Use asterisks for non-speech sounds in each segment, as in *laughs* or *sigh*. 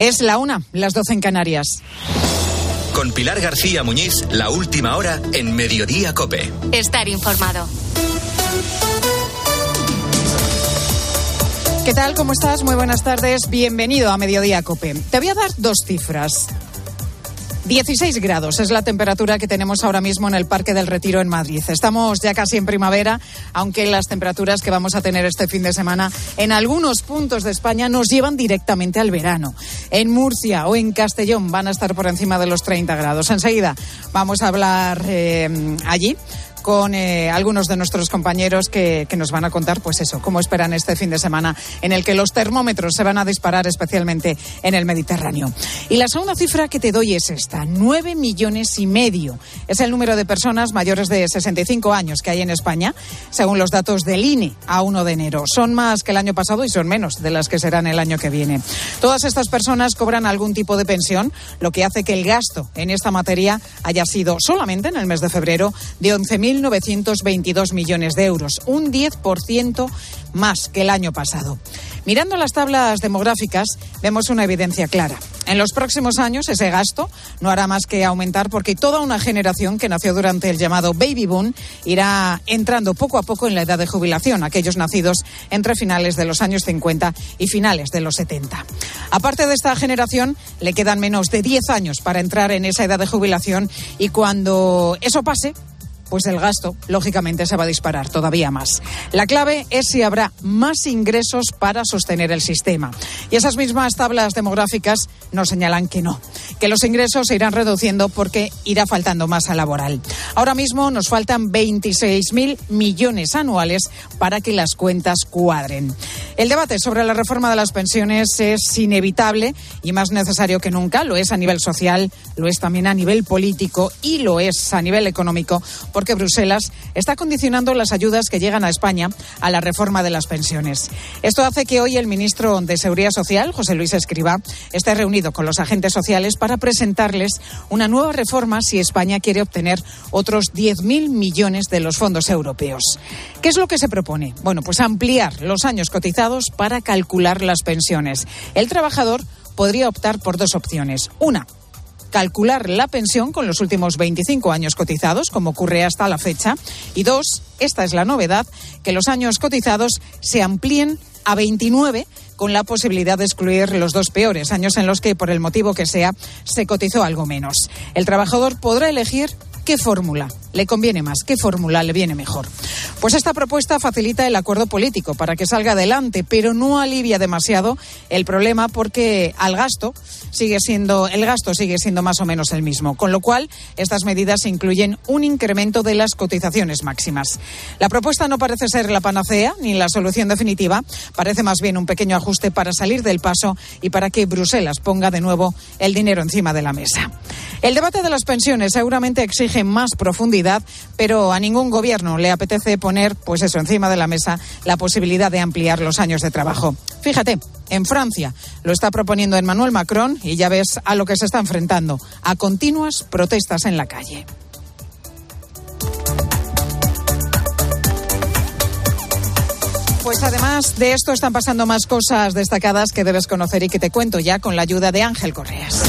Es la una, las doce en Canarias. Con Pilar García Muñiz, la última hora en Mediodía Cope. Estar informado. ¿Qué tal? ¿Cómo estás? Muy buenas tardes. Bienvenido a Mediodía Cope. Te voy a dar dos cifras. 16 grados es la temperatura que tenemos ahora mismo en el Parque del Retiro en Madrid. Estamos ya casi en primavera, aunque las temperaturas que vamos a tener este fin de semana en algunos puntos de España nos llevan directamente al verano. En Murcia o en Castellón van a estar por encima de los 30 grados. Enseguida vamos a hablar eh, allí con eh, algunos de nuestros compañeros que, que, nos van a contar, pues eso, cómo esperan este fin de semana en el que los termómetros se van a disparar especialmente en el Mediterráneo. Y la segunda cifra que te doy es esta, nueve millones y medio. Es el número de personas mayores de 65 años que hay en España, según los datos del INE a 1 de enero. Son más que el año pasado y son menos de las que serán el año que viene. Todas estas personas cobran algún tipo de pensión, lo que hace que el gasto en esta materia haya sido solamente en el mes de febrero de 11.000 1.922 millones de euros, un 10% más que el año pasado. Mirando las tablas demográficas, vemos una evidencia clara. En los próximos años ese gasto no hará más que aumentar porque toda una generación que nació durante el llamado baby boom irá entrando poco a poco en la edad de jubilación, aquellos nacidos entre finales de los años 50 y finales de los 70. Aparte de esta generación, le quedan menos de 10 años para entrar en esa edad de jubilación y cuando eso pase, pues el gasto, lógicamente, se va a disparar todavía más. La clave es si habrá más ingresos para sostener el sistema. Y esas mismas tablas demográficas nos señalan que no, que los ingresos se irán reduciendo porque irá faltando masa laboral. Ahora mismo nos faltan 26.000 millones anuales para que las cuentas cuadren. El debate sobre la reforma de las pensiones es inevitable y más necesario que nunca. Lo es a nivel social, lo es también a nivel político y lo es a nivel económico porque Bruselas está condicionando las ayudas que llegan a España a la reforma de las pensiones. Esto hace que hoy el ministro de Seguridad Social, José Luis Escriba, esté reunido con los agentes sociales para presentarles una nueva reforma si España quiere obtener otros 10.000 millones de los fondos europeos. ¿Qué es lo que se propone? Bueno, pues ampliar los años cotizados para calcular las pensiones. El trabajador podría optar por dos opciones. Una, calcular la pensión con los últimos 25 años cotizados, como ocurre hasta la fecha. Y dos, esta es la novedad, que los años cotizados se amplíen a 29 con la posibilidad de excluir los dos peores años en los que, por el motivo que sea, se cotizó algo menos. El trabajador podrá elegir qué fórmula le conviene más, qué fórmula le viene mejor. Pues esta propuesta facilita el acuerdo político para que salga adelante, pero no alivia demasiado el problema porque al gasto sigue siendo el gasto sigue siendo más o menos el mismo, con lo cual estas medidas incluyen un incremento de las cotizaciones máximas. La propuesta no parece ser la panacea ni la solución definitiva, parece más bien un pequeño ajuste para salir del paso y para que Bruselas ponga de nuevo el dinero encima de la mesa. El debate de las pensiones seguramente exige más profundidad, pero a ningún gobierno le apetece poner, pues eso, encima de la mesa la posibilidad de ampliar los años de trabajo. Fíjate, en Francia lo está proponiendo Emmanuel Macron y ya ves a lo que se está enfrentando, a continuas protestas en la calle. Pues además de esto están pasando más cosas destacadas que debes conocer y que te cuento ya con la ayuda de Ángel Correas.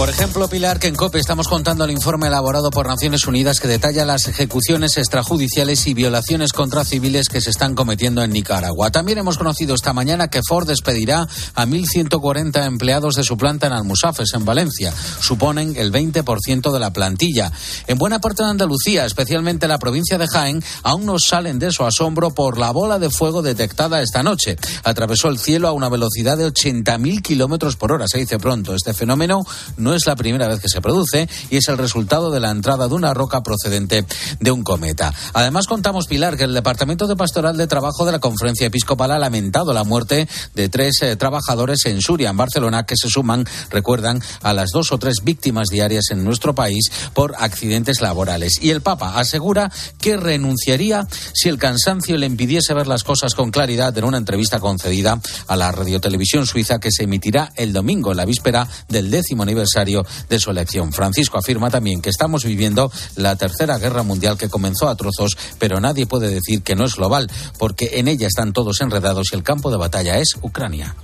Por ejemplo, Pilar, que en COPE estamos contando el informe elaborado por Naciones Unidas que detalla las ejecuciones extrajudiciales y violaciones contra civiles que se están cometiendo en Nicaragua. También hemos conocido esta mañana que Ford despedirá a 1.140 empleados de su planta en Almusafes, en Valencia. Suponen el 20% de la plantilla. En buena parte de Andalucía, especialmente la provincia de Jaén, aún no salen de su asombro por la bola de fuego detectada esta noche. Atravesó el cielo a una velocidad de 80.000 kilómetros por hora, se dice pronto. Este fenómeno no es la primera vez que se produce y es el resultado de la entrada de una roca procedente de un cometa. Además, contamos, Pilar, que el Departamento de Pastoral de Trabajo de la Conferencia Episcopal ha lamentado la muerte de tres eh, trabajadores en Suria, en Barcelona, que se suman, recuerdan, a las dos o tres víctimas diarias en nuestro país por accidentes laborales. Y el Papa asegura que renunciaría si el cansancio le impidiese ver las cosas con claridad en una entrevista concedida a la radiotelevisión suiza que se emitirá el domingo, en la víspera del décimo aniversario de su elección. Francisco afirma también que estamos viviendo la tercera guerra mundial que comenzó a trozos, pero nadie puede decir que no es global, porque en ella están todos enredados y el campo de batalla es Ucrania.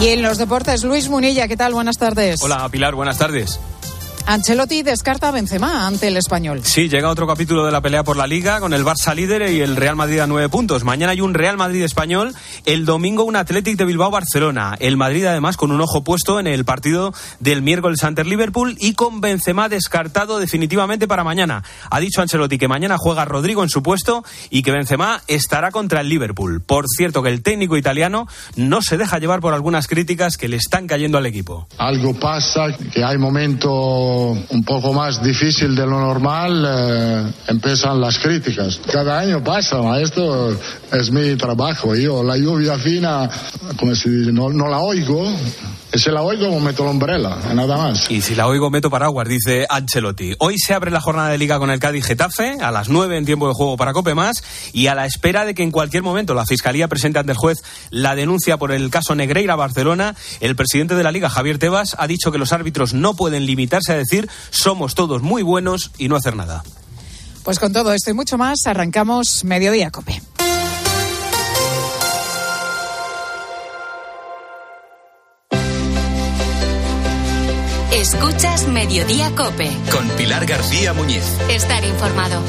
Y en los deportes, Luis Munilla, ¿qué tal? Buenas tardes. Hola, Pilar, buenas tardes. Ancelotti descarta a Benzema ante el español. Sí, llega otro capítulo de la pelea por la Liga con el Barça líder y el Real Madrid a nueve puntos. Mañana hay un Real Madrid español, el domingo un Athletic de Bilbao-Barcelona. El Madrid además con un ojo puesto en el partido del miércoles ante el Liverpool y con Benzema descartado definitivamente para mañana. Ha dicho Ancelotti que mañana juega Rodrigo en su puesto y que Benzema estará contra el Liverpool. Por cierto que el técnico italiano no se deja llevar por algunas críticas que le están cayendo al equipo. Algo pasa, que hay momentos un poco más difícil de lo normal, eh, empiezan las críticas. Cada año pasa, esto es mi trabajo. Yo la lluvia fina, como se dice, no, no la oigo, si la oigo, meto la umbrella, nada más. Y si la oigo, meto paraguas, dice Ancelotti. Hoy se abre la jornada de liga con el Cádiz Getafe, a las 9 en tiempo de juego para Cope Más, y a la espera de que en cualquier momento la Fiscalía presente ante el juez la denuncia por el caso Negreira Barcelona, el presidente de la Liga, Javier Tebas, ha dicho que los árbitros no pueden limitarse a decir somos todos muy buenos y no hacer nada. Pues con todo esto y mucho más, arrancamos Mediodía Cope. Escuchas Mediodía Cope. Con Pilar García Muñiz. Estar informado.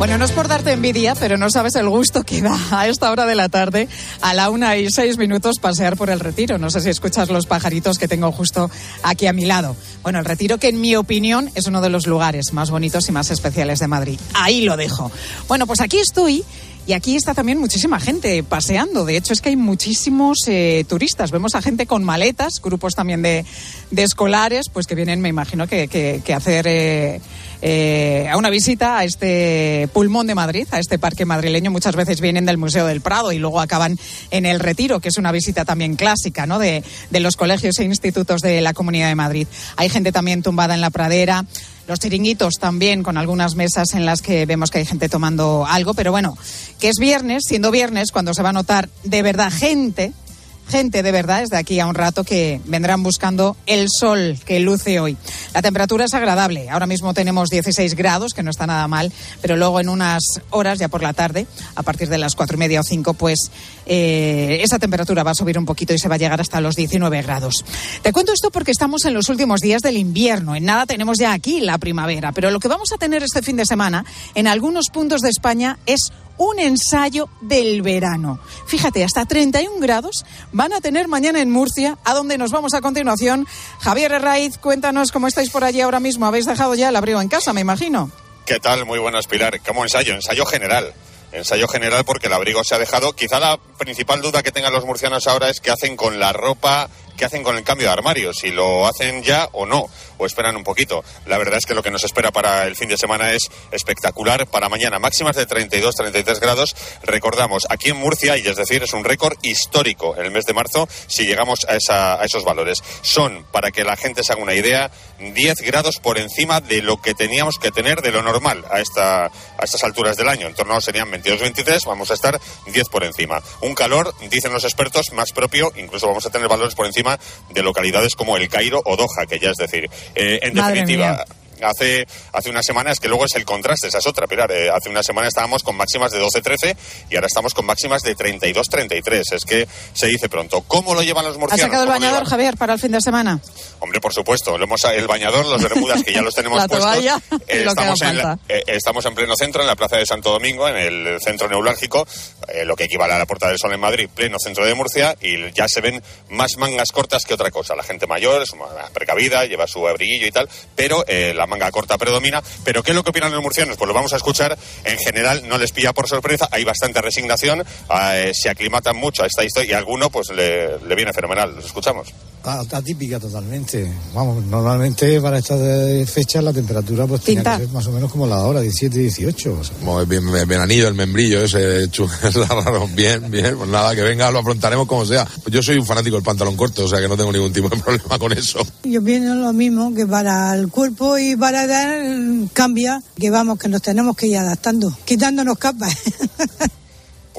Bueno, no es por darte envidia, pero no sabes el gusto que da a esta hora de la tarde, a la una y seis minutos, pasear por el retiro. No sé si escuchas los pajaritos que tengo justo aquí a mi lado. Bueno, el retiro que en mi opinión es uno de los lugares más bonitos y más especiales de Madrid. Ahí lo dejo. Bueno, pues aquí estoy y aquí está también muchísima gente paseando. De hecho, es que hay muchísimos eh, turistas. Vemos a gente con maletas, grupos también de, de escolares, pues que vienen, me imagino, que, que, hacer eh, eh, a una visita a este pulmón de Madrid, a este parque madrileño. Muchas veces vienen del Museo del Prado y luego acaban en el Retiro, que es una visita también clásica, ¿no? De, de los colegios e institutos de la Comunidad de Madrid. Hay gente también tumbada en la pradera los chiringuitos también con algunas mesas en las que vemos que hay gente tomando algo, pero bueno, que es viernes, siendo viernes, cuando se va a notar de verdad gente, gente de verdad, es de aquí a un rato que vendrán buscando el sol que luce hoy. La temperatura es agradable. Ahora mismo tenemos 16 grados, que no está nada mal, pero luego en unas horas, ya por la tarde, a partir de las cuatro y media o cinco, pues eh, esa temperatura va a subir un poquito y se va a llegar hasta los 19 grados. Te cuento esto porque estamos en los últimos días del invierno. En nada tenemos ya aquí la primavera, pero lo que vamos a tener este fin de semana en algunos puntos de España es un ensayo del verano. Fíjate, hasta 31 grados van a tener mañana en Murcia, a donde nos vamos a continuación. Javier Herraiz, cuéntanos cómo estáis por allí ahora mismo. Habéis dejado ya el abrigo en casa, me imagino. ¿Qué tal? Muy buenas, Pilar. ¿Cómo ensayo? Ensayo general. Ensayo general porque el abrigo se ha dejado. Quizá la principal duda que tengan los murcianos ahora es qué hacen con la ropa, qué hacen con el cambio de armario, si lo hacen ya o no, o esperan un poquito. La verdad es que lo que nos espera para el fin de semana es espectacular. Para mañana, máximas de 32, 33 grados. Recordamos, aquí en Murcia, y es decir, es un récord histórico en el mes de marzo si llegamos a, esos valores. Son, para que la gente se haga una idea, 10 grados por encima de lo que teníamos que tener de lo normal a estas alturas del año. En torno serían 22-23, vamos a estar 10 por encima. Un calor, dicen los expertos, más propio, incluso vamos a tener valores por encima de localidades como El Cairo o Doha, que ya es decir, eh, en Madre definitiva. mía. Hace, hace unas semanas, que luego es el contraste, esa es otra, Pilar. eh, hace una semana estábamos con máximas de 12-13 y ahora estamos con máximas de 32-33. Es que se dice pronto. ¿Cómo lo llevan los ¿Has murcianos? sacado el ¿Cómo lo bañador? Javier, para el fin de semana? Hombre, por supuesto, lo hemos, el bañador, los bermudas que ya los tenemos *laughs* La puestos. toalla *laughs* que estamos, en la- eh, estamos en pleno centro, en la plaza de Santo Domingo, en el centro neurálgico, eh, lo que equivale a la Puerta del Sol en Madrid, pleno centro de Murcia, y ya se ven más mangas cortas que otra cosa. La gente mayor es más precavida, lleva su abriguillo y tal, pero eh, la manga corta predomina. Pero ¿qué es lo que opinan los murcianos? Pues lo vamos a escuchar. En general no les pilla por sorpresa, hay bastante resignación, eh, se aclimatan mucho a esta historia y a alguno pues le, le viene fenomenal. Los escuchamos. Ah, Atípica totalmente. Vamos, normalmente para estas eh, fechas la temperatura pues tiene Tinta. que ser más o menos como la hora, 17, 18. o sea. El bien, venanillo, el membrillo ese raro. *laughs* Bien, bien. Pues nada, que venga, lo afrontaremos como sea. Yo soy un fanático del pantalón corto, o sea que no tengo ningún tipo de *laughs* problema con eso. Yo pienso lo mismo, que para el cuerpo y para dar cambia, que vamos, que nos tenemos que ir adaptando, quitándonos capas. *laughs*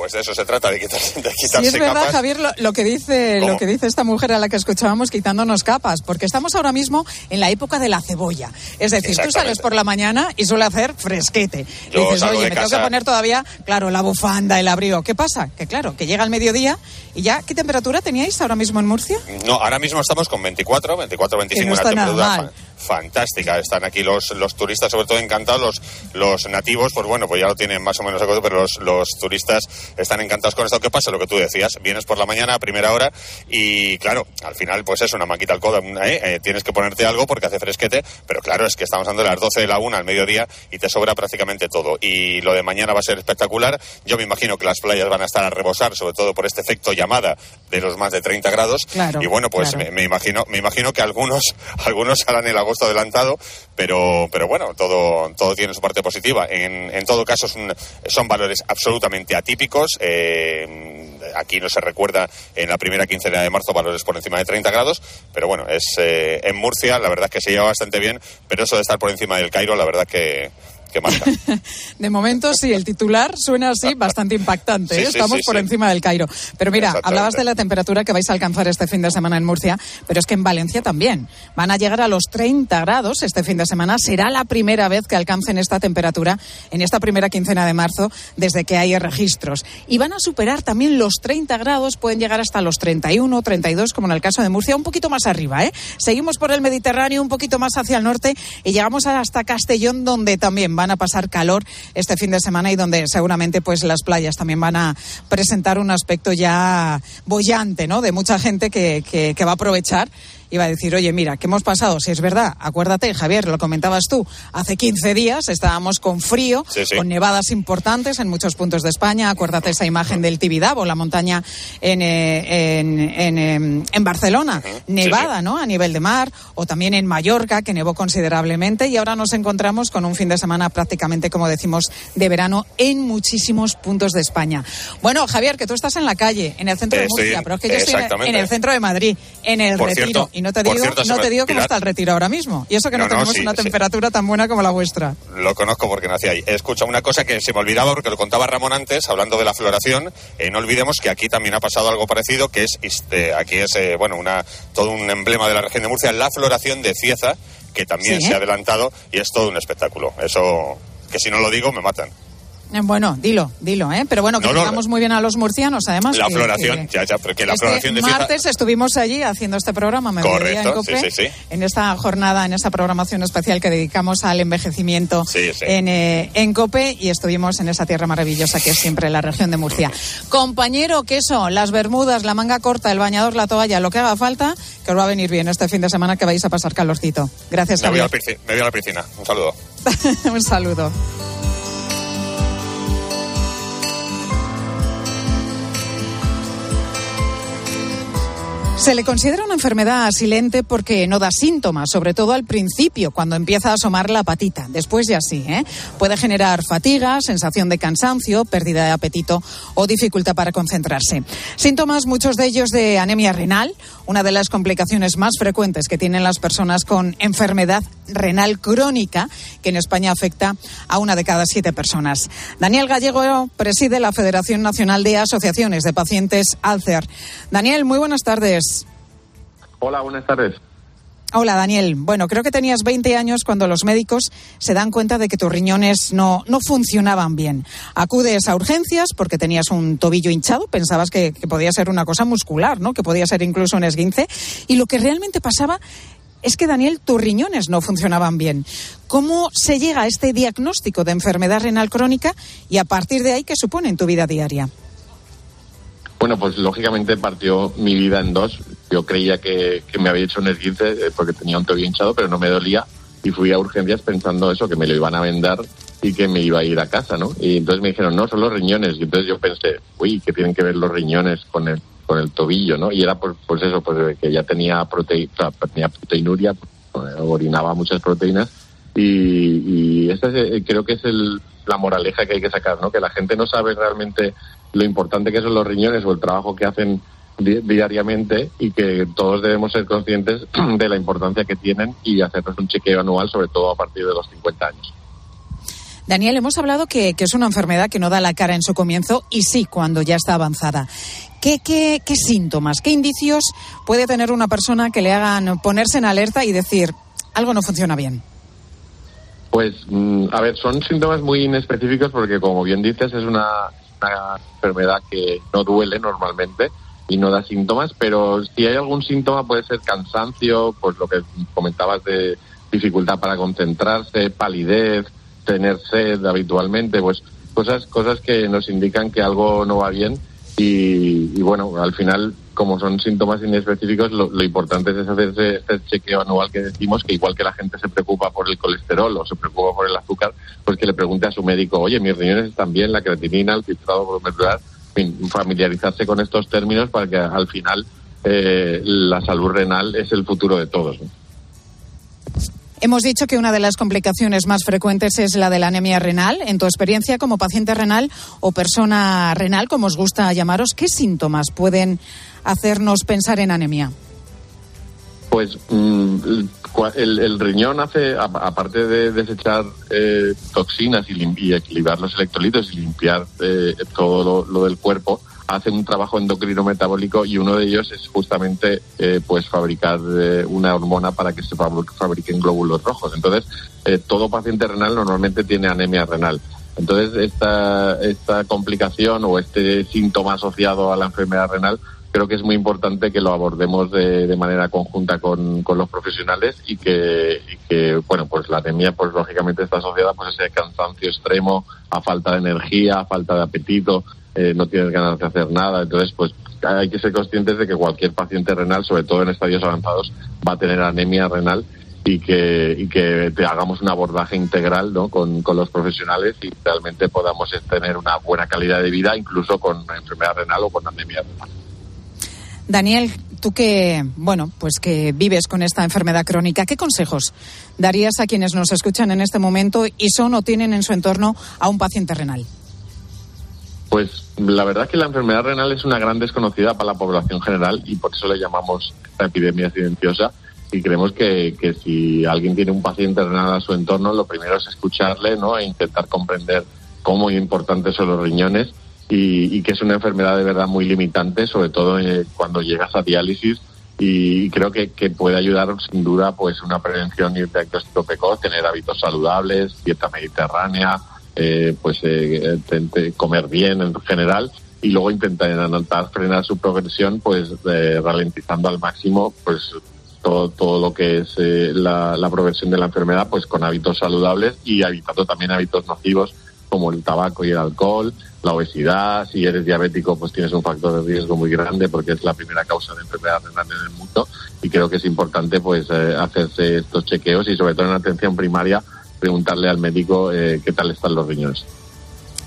Pues de eso se trata, de, quitarse, de quitarse Sí, es verdad, capas. Javier, lo, lo que dice, ¿Cómo? lo que dice esta mujer a la que escuchábamos quitándonos capas, porque estamos ahora mismo en la época de la cebolla. Es decir, tú sales por la mañana y suele hacer fresquete. Y dices, oye, me tengo que poner todavía, claro, la bufanda, el abrigo. ¿Qué pasa? Que claro, que llega el mediodía y ya, ¿qué temperatura teníais ahora mismo en Murcia? No, ahora mismo estamos con 24, 24, 25, Que no una temperatura fa- fantástica. Están aquí los, los turistas, sobre todo encantados. Los, los nativos, pues bueno, pues ya lo tienen más o menos acuerdo, pero los, los turistas están encantados con esto. ¿Qué pasa? Lo que tú decías, vienes por la mañana a primera hora y claro, al final pues es una maquita al codo. ¿eh? Eh, tienes que ponerte algo porque hace fresquete, pero claro, es que estamos de las 12 de la 1 al mediodía y te sobra prácticamente todo. Y lo de mañana va a ser espectacular. Yo me imagino que las playas van a estar a rebosar, sobre todo por este efecto llamada de los más de 30 grados. Claro, y bueno, pues claro. me, me imagino, me imagino que algunos, *laughs* algunos harán el agosto adelantado, pero, pero bueno, todo, todo tiene su parte positiva. En, en todo caso, son valores absolutamente atípicos. Eh, aquí no se recuerda en la primera quincena de marzo valores por encima de 30 grados, pero bueno, es eh, en Murcia, la verdad es que se lleva bastante bien, pero eso de estar por encima del Cairo, la verdad que, que marca. *laughs* De momento, sí, el titular suena así bastante impactante. *laughs* Sí, ¿eh? sí, Estamos sí, por encima del Cairo. Pero mira, hablabas de la temperatura que vais a alcanzar este fin de semana en Murcia, pero es que en Valencia también. Van a llegar a los 30 grados este fin de semana. Será la primera vez que alcancen esta temperatura en esta primera quincena de marzo desde que hay registros. Y van a superar también los 30 grados, pueden llegar hasta los 31, 32, como en el caso de Murcia, un poquito más arriba. ¿eh? Seguimos por el Mediterráneo, un poquito más hacia el norte y llegamos hasta Castellón, donde también van a pasar calor este fin de semana y donde seguramente pues las playas también van a presentar un aspecto ya bollante, ¿no? De mucha gente que, que, que va a aprovechar va a decir, oye, mira, ¿qué hemos pasado? Si es verdad, acuérdate, Javier, lo comentabas tú, hace 15 días estábamos con frío, Sí, sí. con nevadas importantes en muchos puntos de España. Acuérdate esa imagen del Tibidabo, la montaña en, eh, en, en, em, en Barcelona, nevada, ¿no? A nivel de mar, o también en Mallorca, que nevó considerablemente, y ahora nos encontramos con un fin de semana prácticamente, como decimos, de verano en muchísimos puntos de España. Bueno, Javier, que tú estás en la calle, en el centro de Estoy- Murcia, pero es que yo estoy en- el centro de Madrid, en el Por retiro, cierto- y no te digo, cierto, no te digo cómo Pilar- está el retiro ahora mismo. Y eso que no, No, no, tenemos sí, una sí. temperatura tan buena como la vuestra. Lo conozco porque nací ahí. Escucha, una cosa que se me olvidaba porque lo contaba Ramón antes, hablando de la floración. eh, no olvidemos que aquí también ha pasado algo parecido, que es, este, aquí es, eh, bueno, una, todo un emblema de la región de Murcia, la floración de Cieza, que también Sí. se ha adelantado y es todo un espectáculo. Eso, que si no lo digo, me matan. Eh, Bueno, dilo, dilo, ¿eh? Pero bueno, que No, no, muy bien a los murcianos, además. La que- floración, que- ya, ya, pero que la este floración de martes estuvimos allí haciendo este programa, Mediodía Correcto, en sí, sí, sí. en esta jornada, en esta programación especial que dedicamos al envejecimiento. En, eh, en COPE y estuvimos en esa tierra maravillosa que es siempre la región de Murcia. *laughs* Compañero, queso, las bermudas, la manga corta, el bañador, la toalla, lo que haga falta, que os va a venir bien este fin de semana que vais a pasar calorcito. Gracias, Me voy, a Javier. la piscina, me voy a la piscina. Un saludo. *laughs* Un saludo. Se le considera una enfermedad silente porque no da síntomas, sobre todo al principio, cuando empieza a asomar la patita. Después ya sí, ¿eh? Puede generar fatiga, sensación de cansancio, pérdida de apetito o dificultad para concentrarse. Síntomas, muchos de ellos de anemia renal, una de las complicaciones más frecuentes que tienen las personas con enfermedad renal crónica, que en España afecta a una de cada siete personas. Daniel Gallego preside la Federación Nacional de Asociaciones de Pacientes Alcer. Daniel, muy buenas tardes. Hola, buenas tardes. Hola, Daniel. Bueno, creo que tenías 20 años cuando los médicos se dan cuenta de que tus riñones no, no funcionaban bien. Acudes a urgencias porque tenías un tobillo hinchado, pensabas que, que podía ser una cosa muscular, ¿no? Que podía ser incluso un esguince. Y lo que realmente pasaba es que, Daniel, tus riñones no funcionaban bien. ¿Cómo se llega a este diagnóstico de enfermedad renal crónica y a partir de ahí qué supone en tu vida diaria? Bueno, pues lógicamente partió mi vida en dos. Yo creía que, que me había hecho un esguince eh, porque tenía un tobillo hinchado, pero no me dolía. Y fui a urgencias pensando eso, que me lo iban a vendar y que me iba a ir a casa, ¿no? Y entonces me dijeron, no, son los riñones. Y entonces yo pensé, uy, ¿qué tienen que ver los riñones con el, con el tobillo, no? Y era pues, pues eso, pues que ya tenía, prote o sea, tenía proteinuria, orinaba muchas proteínas. Y, y esta es, eh, creo que es el, la moraleja que hay que sacar, ¿no? Que la gente no sabe realmente lo importante que son los riñones o el trabajo que hacen diariamente y que todos debemos ser conscientes *clears throat* de la importancia que tienen y hacernos un chequeo anual, sobre todo a partir de los 50 años. Daniel, hemos hablado que, que, es una enfermedad que no da la cara en su comienzo y sí cuando ya está avanzada. ¿Qué, qué, qué síntomas, qué indicios puede tener una persona que le hagan ponerse en alerta y decir algo no funciona bien? Pues, mm, a ver, son síntomas muy inespecíficos porque, como bien dices, es una, una enfermedad que no duele normalmente y no da síntomas, pero si hay algún síntoma puede ser cansancio, pues lo que comentabas de dificultad para concentrarse, palidez, tener sed habitualmente, pues cosas cosas que nos indican que algo no va bien y, y bueno, al final como son síntomas inespecíficos, lo, importante es hacerse este chequeo anual que decimos, que igual que la gente se preocupa por el colesterol o se preocupa por el azúcar, pues que le pregunte a su médico, oye, mis riñones están bien, la creatinina, el filtrado glomerular, familiarizarse con estos términos para que al final eh, la salud renal es el futuro de todos. Hemos dicho que una de las complicaciones más frecuentes es la de la anemia renal. En tu experiencia como paciente renal o persona renal, como os gusta llamaros, ¿qué síntomas pueden hacernos pensar en anemia? Pues mm, el, el, riñón hace, aparte de desechar eh, toxinas y, y, equilibrar los electrolitos y limpiar eh, todo lo, del cuerpo, hace un trabajo endocrino metabólico y uno de ellos es justamente eh, pues fabricar una hormona para que se fabriquen glóbulos rojos. Entonces, todo paciente renal normalmente tiene anemia renal. Entonces, esta, esta complicación o este síntoma asociado a la enfermedad renal creo que es muy importante que lo abordemos de, de manera conjunta con, con, los profesionales y que, y que, bueno, pues la anemia, pues lógicamente está asociada pues a ese cansancio extremo, a falta de energía, a falta de apetito, eh, no tienes ganas de hacer nada. Entonces, pues hay que ser conscientes de que cualquier paciente renal, sobre todo en estadios avanzados, va a tener anemia renal y que, y que te hagamos un abordaje integral ¿no? con, con los profesionales y realmente podamos tener una buena calidad de vida, incluso con enfermedad renal o con anemia renal. Daniel, tú que, bueno, pues que vives con esta enfermedad crónica, ¿qué consejos darías a quienes nos escuchan en este momento y son o tienen en su entorno a un paciente renal? Pues la verdad es que la enfermedad renal es una gran desconocida para la población general y por eso le llamamos esta epidemia silenciosa y creemos que, que si alguien tiene un paciente renal a su entorno, lo primero es escucharle ¿no? e intentar comprender cómo importantes son los riñones y, y, que es una enfermedad de verdad muy limitante, sobre todo eh, cuando llegas a diálisis y creo que, que, puede ayudar sin duda pues una prevención y un diagnóstico precoz, tener hábitos saludables, dieta mediterránea, eh, pues eh, comer bien en general y luego intentar intentar frenar su progresión pues eh, ralentizando al máximo pues todo, todo lo que es la, la progresión de la enfermedad pues con hábitos saludables y evitando también hábitos nocivos como el tabaco y el alcohol, la obesidad, si eres diabético pues tienes un factor de riesgo muy grande porque es la primera causa de enfermedad renal en el mundo y creo que es importante pues eh, hacerse estos chequeos y sobre todo en atención primaria preguntarle al médico eh, qué tal están los riñones.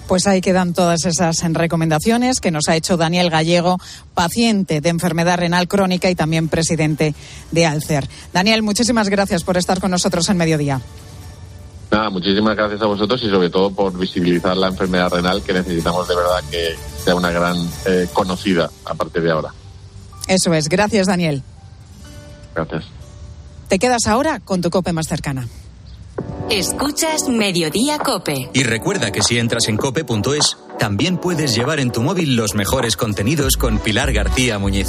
Pues ahí quedan todas esas recomendaciones que nos ha hecho Daniel Gallego, paciente de enfermedad renal crónica y también presidente de Alcer. Daniel, muchísimas gracias por estar con nosotros en Mediodía. Nada, muchísimas gracias a vosotros y sobre todo por visibilizar la enfermedad renal que necesitamos de verdad que sea una gran eh, conocida a partir de ahora. Eso es. Gracias, Daniel. Gracias. Te quedas ahora con tu cope más cercana. Escuchas Mediodía Cope. Y recuerda que si entras en cope.es, también puedes llevar en tu móvil los mejores contenidos con Pilar García Muñiz.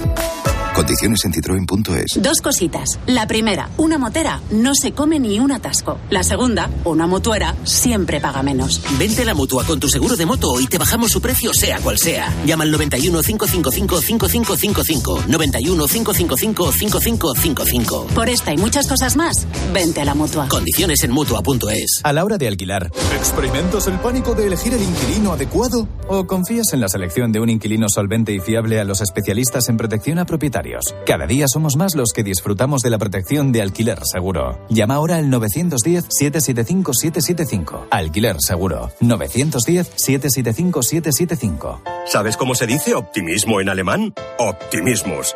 Condiciones en citroen.es. Dos cositas. La primera, una motera no se come ni un atasco. La segunda, una motuera siempre paga menos. Vente a la mutua con tu seguro de moto y te bajamos su precio sea cual sea. Llama al 91 555 5555. 91 555 5555. Por esta y muchas cosas más, vente a la mutua. Condiciones en mutua.es. A la hora de alquilar, ¿experimentas el pánico de elegir el inquilino adecuado? ¿O confías en la selección de un inquilino solvente y fiable a los especialistas en protección a propietarios? Cada día somos más los que disfrutamos de la protección de alquiler seguro. Llama ahora al 910-775-775. Alquiler seguro. 910-775-775. ¿Sabes cómo se dice optimismo en alemán? Optimismus.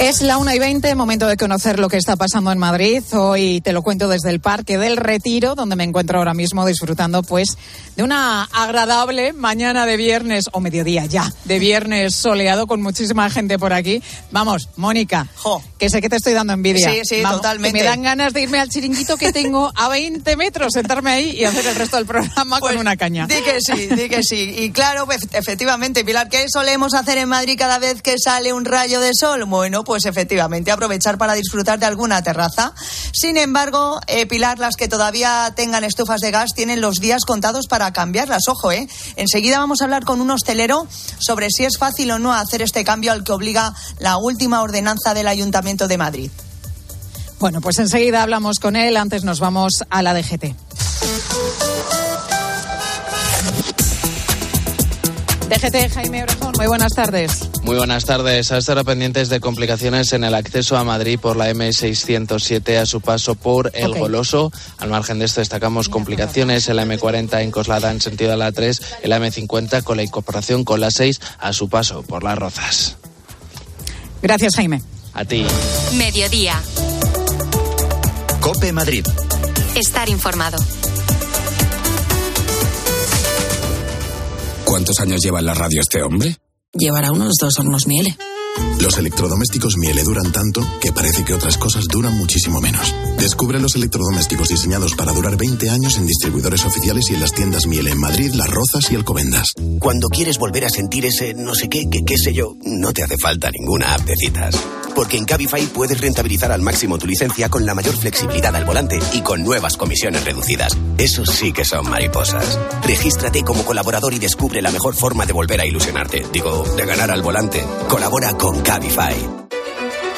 Es la 1 y 20, momento de conocer lo que está pasando en Madrid. Hoy te lo cuento desde el Parque del Retiro, donde me encuentro ahora mismo disfrutando pues de una agradable mañana de viernes o mediodía ya, de viernes soleado con muchísima gente por aquí. Vamos, Mónica, que sé que te estoy dando envidia. Sí, sí, Vamos, totalmente. que me dan ganas de irme al chiringuito que tengo a 20 metros, sentarme ahí y hacer el resto del programa con una caña. Di que sí, di que sí. Y claro, pues, efectivamente, Pilar, ¿qué solemos hacer en Madrid cada vez que sale un rayo de sol? Bueno, pues efectivamente, aprovechar para disfrutar de alguna terraza. Sin embargo, eh, Pilar, las que todavía tengan estufas de gas tienen los días contados para cambiarlas. Ojo, ¿eh? Enseguida vamos a hablar con un hostelero sobre si es fácil o no hacer este cambio al que obliga la última ordenanza del Ayuntamiento de Madrid. Bueno, pues enseguida hablamos con él. Antes nos vamos a la DGT. DGT, Jaime Orejón, muy buenas tardes. Muy buenas tardes. A estar pendientes de complicaciones en el acceso a Madrid por la M607 a su paso por El. Goloso. Al margen de esto destacamos complicaciones en la M40 en Coslada en sentido a la 3, en la M50 con la incorporación con la 6 a su paso por Las Rozas. Gracias, Jaime. A ti. Mediodía. Cope Madrid. Estar informado. ¿Cuántos años lleva en la radio este hombre? Llevará unos dos hornos miele. Los electrodomésticos Miele duran tanto que parece que otras cosas duran muchísimo menos. Descubre los electrodomésticos diseñados para durar 20 años en distribuidores oficiales y en las tiendas Miele en Madrid, Las Rozas y Alcobendas. Cuando quieres volver a sentir ese no sé qué, qué, sé yo, no te hace falta ninguna app de citas. Porque en Cabify puedes rentabilizar al máximo tu licencia con la mayor flexibilidad al volante y con nuevas comisiones reducidas. Eso sí que son mariposas. Regístrate como colaborador y descubre la mejor forma de volver a ilusionarte. Digo, de ganar al volante. Colabora con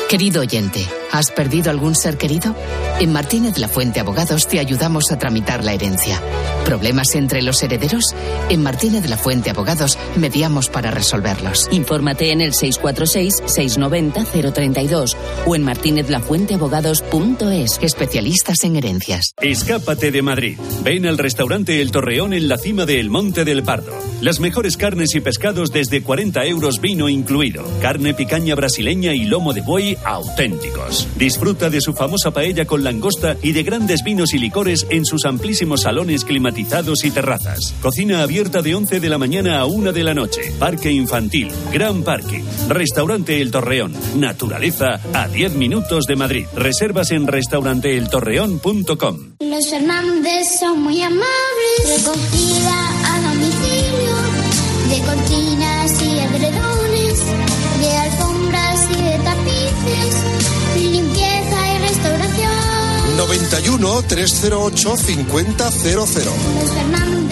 Querido oyente, ¿has perdido algún ser querido? En Martínez La Fuente Abogados te ayudamos a tramitar la herencia. ¿Problemas entre los herederos? En Martínez La Fuente Abogados mediamos para resolverlos. Infórmate en el 646-690-032 o en martinezlafuenteabogados.es. Especialistas en herencias. Escápate de Madrid. Ven al restaurante El Torreón en la cima del Monte del Pardo. Las mejores carnes y pescados desde 40 euros vino incluido. Carne picaña brasileña y lomo de buey auténticos. Disfruta de su famosa paella con langosta y de grandes vinos y licores en sus amplísimos salones climatizados y terrazas. Cocina abierta de 11 de la mañana a 1 de la noche. Parque infantil, gran parking. Restaurante El Torreón. Naturaleza a 10 minutos de Madrid. Reservas en restauranteeltorreón.com. Los Fernández son muy amables. Recogida a domicilio de 91 308 5000.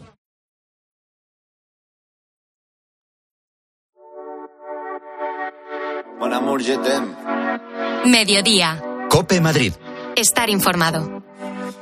Mediodía. Cope Madrid. Estar informado.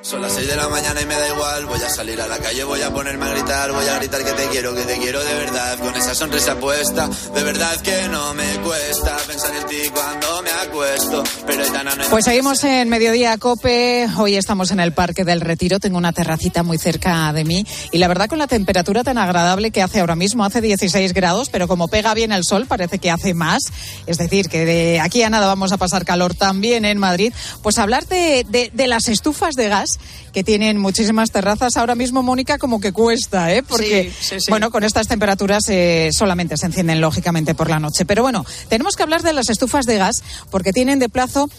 Son las 6 de la mañana y me da igual. Voy a salir a la calle, voy a ponerme a gritar. Voy a gritar que te quiero, que te quiero de verdad. Con esa sonrisa puesta. De verdad que no me cuesta pensar en ti cuando me acuesto. Pero no Pues seguimos en Mediodía Cope. Hoy estamos en el Parque del Retiro. Tengo una terracita muy cerca de mí. Y la verdad, con la temperatura tan agradable que hace ahora mismo, hace 16 grados, pero como pega bien el sol, parece que hace más. Es decir, que de aquí a nada vamos a pasar calor también en Madrid. Pues hablar de, de- de las estufas de gas que tienen muchísimas terrazas. Ahora mismo, Mónica, como que cuesta, ¿eh? Porque, Sí, sí, sí. bueno, con estas temperaturas eh, solamente se encienden lógicamente por la noche. Pero bueno, tenemos que hablar de las estufas de gas porque tienen de plazo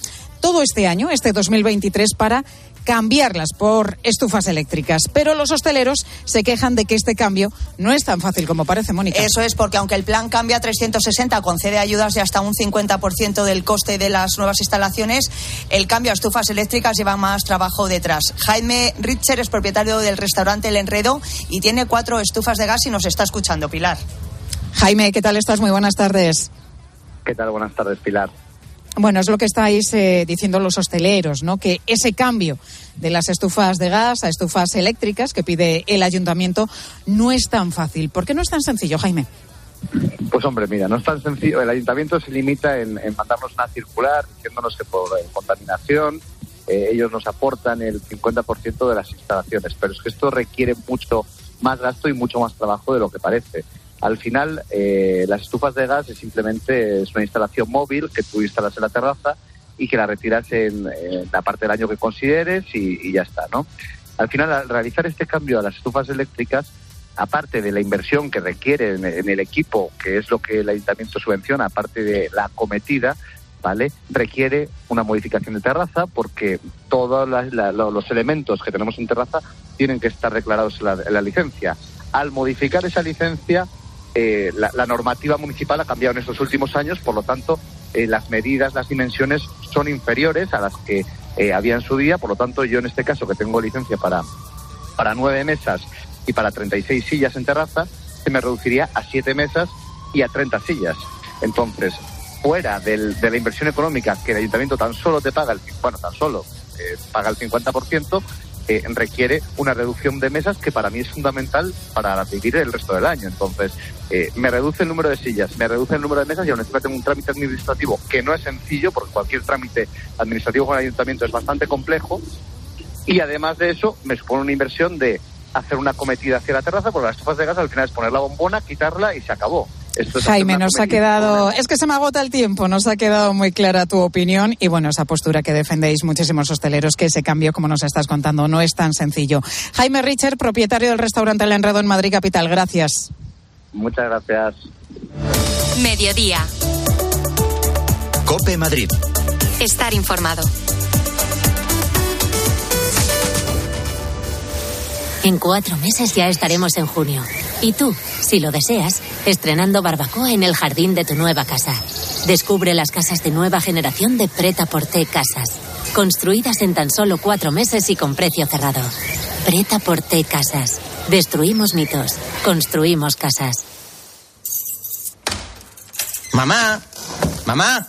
todo este año, este 2023, para cambiarlas por estufas eléctricas. Pero los hosteleros se quejan de que este cambio no es tan fácil como parece, Mónica. Eso es porque aunque el plan cambia a 360, concede ayudas de hasta un 50% del coste de las nuevas instalaciones, el cambio a estufas eléctricas lleva más trabajo detrás. Jaime Richer es propietario del restaurante El Enredo y tiene cuatro estufas de gas y nos está escuchando, Pilar. Jaime, ¿qué tal estás? Muy buenas tardes. ¿Qué tal? Buenas tardes, Pilar. Bueno, es lo que estáis eh, diciendo los hosteleros, ¿no? Que ese cambio de las estufas de gas a estufas eléctricas que pide el ayuntamiento no es tan fácil. ¿Por qué no es tan sencillo, Jaime? Pues hombre, mira, no es tan sencillo. El ayuntamiento se limita en, mandarnos una circular diciéndonos que por eh, contaminación eh, ellos nos aportan el 50% de las instalaciones, pero es que esto requiere mucho más gasto y mucho más trabajo de lo que parece. Al final, eh, las estufas de gas es simplemente es una instalación móvil que tú instalas en la terraza y que la retiras en, la parte del año que consideres y, ya está, ¿no? Al final, al realizar este cambio a las estufas eléctricas, aparte de la inversión que requiere en, el equipo, que es lo que el ayuntamiento subvenciona, aparte de la acometida, ¿vale? Requiere una modificación de terraza porque todos los elementos que tenemos en terraza tienen que estar declarados en la, en la licencia. Al modificar esa licencia, eh, la, normativa municipal ha cambiado en estos últimos años, por lo tanto, eh, las medidas, las dimensiones son inferiores a las que eh, había en su día, por lo tanto, yo en este caso que tengo licencia para, para nueve mesas y para 36 sillas en terraza, se me reduciría a siete mesas y a 30 sillas. Entonces, fuera del- de la inversión económica que el ayuntamiento tan solo te paga, el, bueno, tan solo paga el 50%, requiere una reducción de mesas que para mí es fundamental para vivir el resto del año. Entonces, eh, me reduce el número de sillas, me reduce el número de mesas y aún encima tengo un trámite administrativo que no es sencillo, porque cualquier trámite administrativo con el ayuntamiento es bastante complejo. Y además de eso, me supone una inversión de hacer una cometida hacia la terraza, porque las estufas de gas al final es poner la bombona, quitarla y se acabó. Esto es hacer Jaime, nos ha quedado, es que se me agota el tiempo, nos ha quedado muy clara tu opinión y bueno, esa postura que defendéis muchísimos hosteleros, que ese cambio, como nos estás contando, no es tan sencillo. Jaime Richer, propietario del restaurante El Enredo en Madrid Capital, gracias. Muchas gracias. Mediodía. Cope Madrid. Estar informado. En cuatro meses ya estaremos en junio. Y tú, si lo deseas, estrenando barbacoa en el jardín de tu nueva casa. Descubre las casas de nueva generación de Preta Porté Casas. Construidas en tan solo cuatro meses y con precio cerrado. Preta Porté Casas. Destruimos mitos. Construimos casas. Mamá, mamá,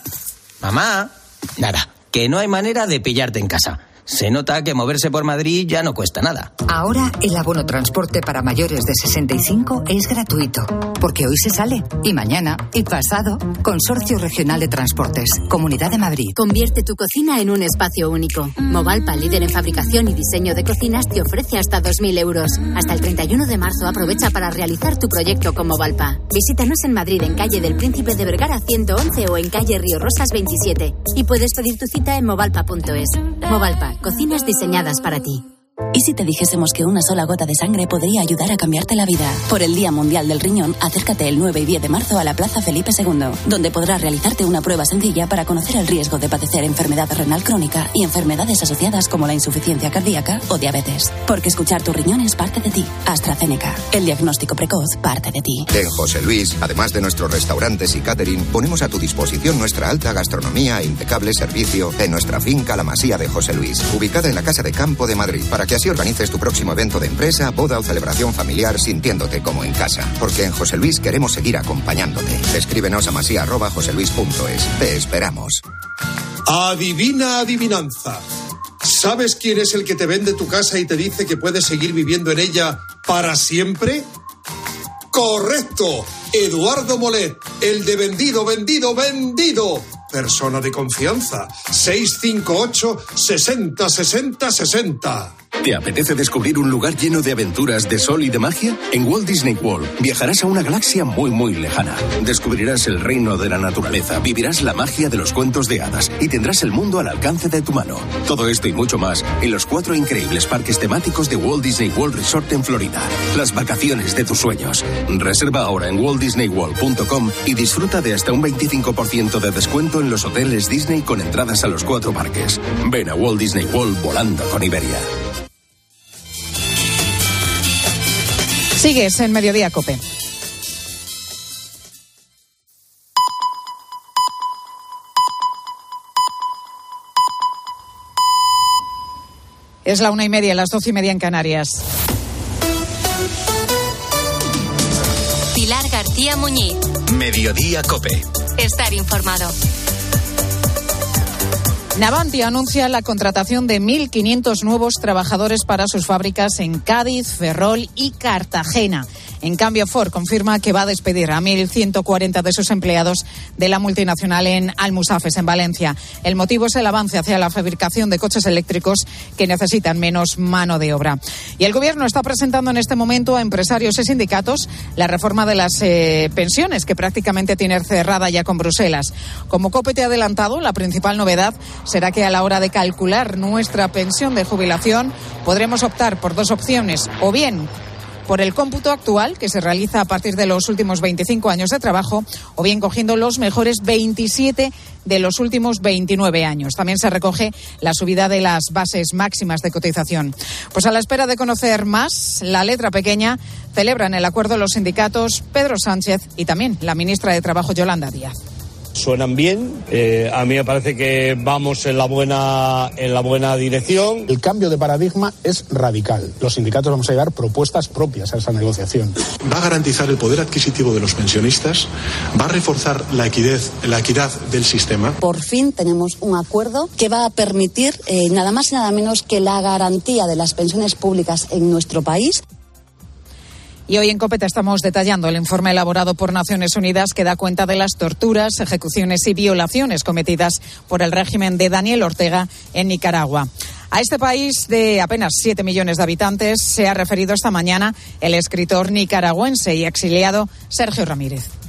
mamá. Nada, que no hay manera de pillarte en casa. Se nota que moverse por Madrid ya no cuesta nada. Ahora el abono transporte para mayores de 65 es gratuito, porque hoy se sale, y mañana, y pasado. Consorcio Regional de Transportes, Comunidad de Madrid. Convierte tu cocina en un espacio único. Movalpa, líder en fabricación y diseño de cocinas, te ofrece hasta 2.000 euros. Hasta el 31 de marzo aprovecha para realizar tu proyecto con Movalpa. Visítanos en Madrid, en calle del Príncipe de Vergara 111 o en calle Río Rosas 27. Y puedes pedir tu cita en movalpa.es. Movalpa, cocinas diseñadas para ti. ¿Y si te dijésemos que una sola gota de sangre podría ayudar a cambiarte la vida? Por el Día Mundial del Riñón, acércate el 9 y 10 de marzo a la Plaza Felipe II, donde podrás realizarte una prueba sencilla para conocer el riesgo de padecer enfermedad renal crónica y enfermedades asociadas como la insuficiencia cardíaca o diabetes. Porque escuchar tu riñón es parte de ti. AstraZeneca. El diagnóstico precoz parte de ti. En José Luis, además de nuestros restaurantes y catering, ponemos a tu disposición nuestra alta gastronomía e impecable servicio en nuestra finca La Masía de José Luis, ubicada en la Casa de Campo de Madrid, para que así organices tu próximo evento de empresa, boda o celebración familiar sintiéndote como en casa. Porque en José Luis queremos seguir acompañándote. Escríbenos a masía.joseluis.es. Te esperamos. Adivina adivinanza. ¿Sabes quién es el que te vende tu casa y te dice que puedes seguir viviendo en ella para siempre? Correcto. Eduardo Molet, el de vendido, vendido, vendido. Persona de confianza. 658 60 60 60. ¿Te apetece descubrir un lugar lleno de aventuras, de sol y de magia? En Walt Disney World viajarás a una galaxia muy muy lejana. Descubrirás el reino de la naturaleza, vivirás la magia de los cuentos de hadas y tendrás el mundo al alcance de tu mano. Todo esto y mucho más en los cuatro increíbles parques temáticos de Walt Disney World Resort en Florida. Las vacaciones de tus sueños. Reserva ahora en waltdisneyworld.com y disfruta de hasta un 25% de descuento en los hoteles Disney con entradas a los cuatro parques. Ven a Walt Disney World volando con Iberia. Sigues en Mediodía Cope. Es la una y media, las doce y media en Canarias. Pilar García Muñiz. Mediodía Cope. Estar informado. Navantia anuncia la contratación de 1.500 nuevos trabajadores para sus fábricas en Cádiz, Ferrol y Cartagena. En cambio, Ford confirma que va a despedir a 1.140 de sus empleados de la multinacional en Almusafes, en Valencia. El motivo es el avance hacia la fabricación de coches eléctricos que necesitan menos mano de obra. Y el Gobierno está presentando en este momento a empresarios y sindicatos la reforma de las eh, pensiones, que prácticamente tiene cerrada ya con Bruselas. Como COPE te ha adelantado, la principal novedad será que a la hora de calcular nuestra pensión de jubilación podremos optar por dos opciones, o bien por el cómputo actual que se realiza a partir de los últimos 25 años de trabajo o bien cogiendo los mejores 27 de los últimos 29 años. También se recoge la subida de las bases máximas de cotización. Pues a la espera de conocer más, la letra pequeña celebran el acuerdo los sindicatos Pedro Sánchez y también la ministra de Trabajo Yolanda Díaz suenan bien. Eh, a mí me parece que vamos en la buena en la buena dirección. El cambio de paradigma es radical. Los sindicatos vamos a llevar propuestas propias a esa negociación. Va a garantizar el poder adquisitivo de los pensionistas, va a reforzar la equidad, la equidad del sistema. Por fin tenemos un acuerdo que va a permitir eh, nada más y nada menos que la garantía de las pensiones públicas en nuestro país. Y hoy en Copeta estamos detallando el informe elaborado por Naciones Unidas que da cuenta de las torturas, ejecuciones y violaciones cometidas por el régimen de Daniel Ortega en Nicaragua. A este país de apenas 7 millones de habitantes se ha referido esta mañana el escritor nicaragüense y exiliado Sergio Ramírez.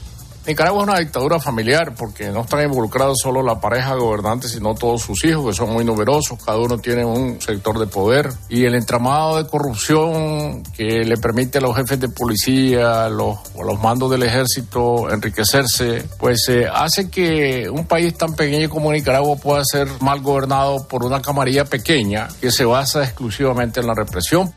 Nicaragua es una dictadura familiar porque no están involucrados solo la pareja gobernante, sino todos sus hijos, que son muy numerosos, cada uno tiene un sector de poder. Y el entramado de corrupción que le permite a los jefes de policía, los, o los mandos del ejército enriquecerse, pues eh, hace que un país tan pequeño como Nicaragua pueda ser mal gobernado por una camarilla pequeña que se basa exclusivamente en la represión.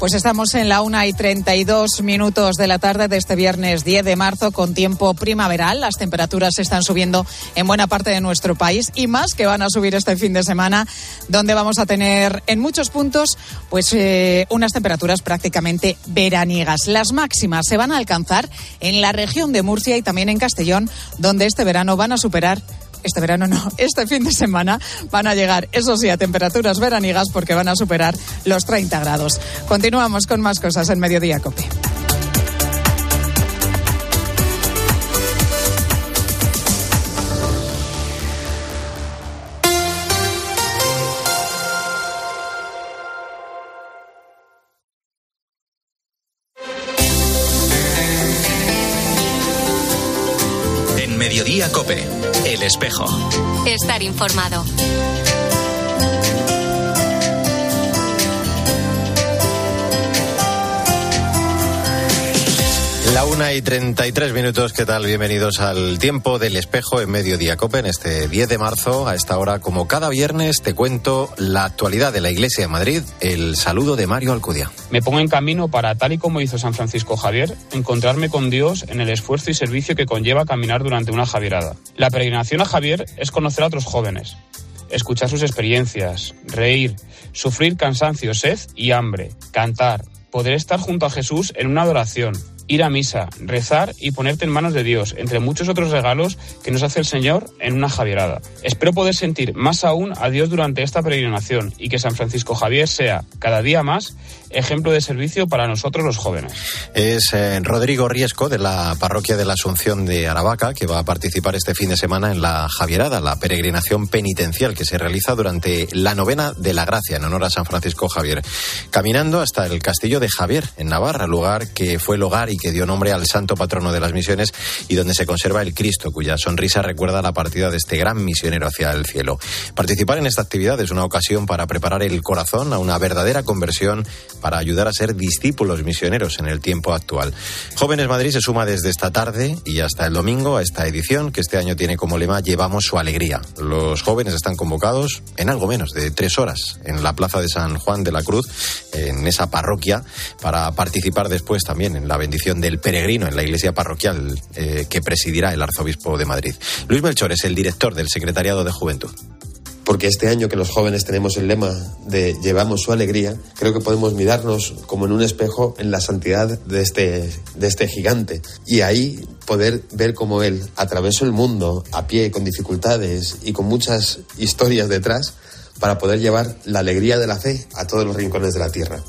Pues estamos en la una y 32 minutos de la tarde de este viernes 10 de marzo con tiempo primaveral. Las temperaturas están subiendo en buena parte de nuestro país y más que van a subir este fin de semana, donde vamos a tener en muchos puntos pues eh, unas temperaturas prácticamente veraniegas. Las máximas se van a alcanzar en la región de Murcia y también en Castellón, donde este verano van a superar este verano no, este fin de semana van a llegar, eso sí, a temperaturas veraniegas porque van a superar los 30 grados. Continuamos con más cosas en Mediodía Cope. Espejo. Estar informado. La una y 33 minutos, ¿qué tal? Bienvenidos al tiempo del espejo en Mediodía Cope en este 10 de marzo. A esta hora, como cada viernes, te cuento la actualidad de la Iglesia de Madrid. El saludo de Mario Alcudia. Me pongo en camino para, tal y como hizo San Francisco Javier, encontrarme con Dios en el esfuerzo y servicio que conlleva caminar durante una javierada. La peregrinación a Javier es conocer a otros jóvenes, escuchar sus experiencias, reír, sufrir cansancio, sed y hambre, cantar, poder estar junto a Jesús en una adoración ir a misa, rezar y ponerte en manos de Dios, entre muchos otros regalos que nos hace el Señor en una Javierada. Espero poder sentir más aún a Dios durante esta peregrinación y que San Francisco Javier sea, cada día más, ejemplo de servicio para nosotros los jóvenes. Es eh, Rodrigo Riesco de la parroquia de la Asunción de Aravaca que va a participar este fin de semana en la Javierada, la peregrinación penitencial que se realiza durante la novena de la Gracia en honor a San Francisco Javier, caminando hasta el castillo de Javier en Navarra, lugar que fue el hogar y que dio nombre al santo patrono de las misiones y donde se conserva el Cristo, cuya sonrisa recuerda la partida de este gran misionero hacia el cielo. Participar en esta actividad es una ocasión para preparar el corazón a una verdadera conversión, para ayudar a ser discípulos misioneros en el tiempo actual. Jóvenes Madrid se suma desde esta tarde y hasta el domingo a esta edición que este año tiene como lema Llevamos su alegría. Los jóvenes están convocados en algo menos de tres horas en la plaza de San Juan de la Cruz, en esa parroquia, para participar después también en la bendición del peregrino en la iglesia parroquial eh, que presidirá el arzobispo de Madrid. Luis Melchor es el director del Secretariado de Juventud porque este año que los jóvenes tenemos el lema de llevamos su alegría, creo que podemos mirarnos como en un espejo en la santidad de este, de este gigante y ahí poder ver cómo él atravesó el mundo a pie, con dificultades y con muchas historias detrás, para poder llevar la alegría de la fe a todos los rincones de la tierra.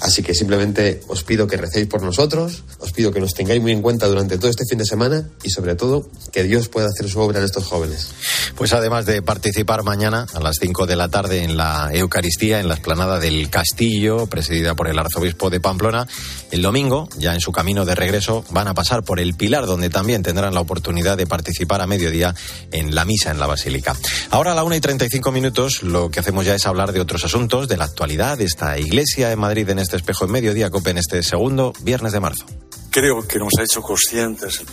Así que simplemente os pido que recéis por nosotros, os pido que nos tengáis muy en cuenta durante todo este fin de semana y sobre todo que Dios pueda hacer su obra en estos jóvenes. Pues además de participar mañana a las 5 de la tarde en la Eucaristía en la esplanada del Castillo, presidida por el arzobispo de Pamplona, el domingo, ya en su camino de regreso, van a pasar por el Pilar, donde también tendrán la oportunidad de participar a mediodía en la misa en la Basílica. Ahora a la 1 y 35 minutos lo que hacemos ya es hablar de otros asuntos, de la actualidad de esta iglesia en Madrid en este espejo en mediodía, COPE en este segundo viernes de marzo. Creo que nos ha hecho conscientes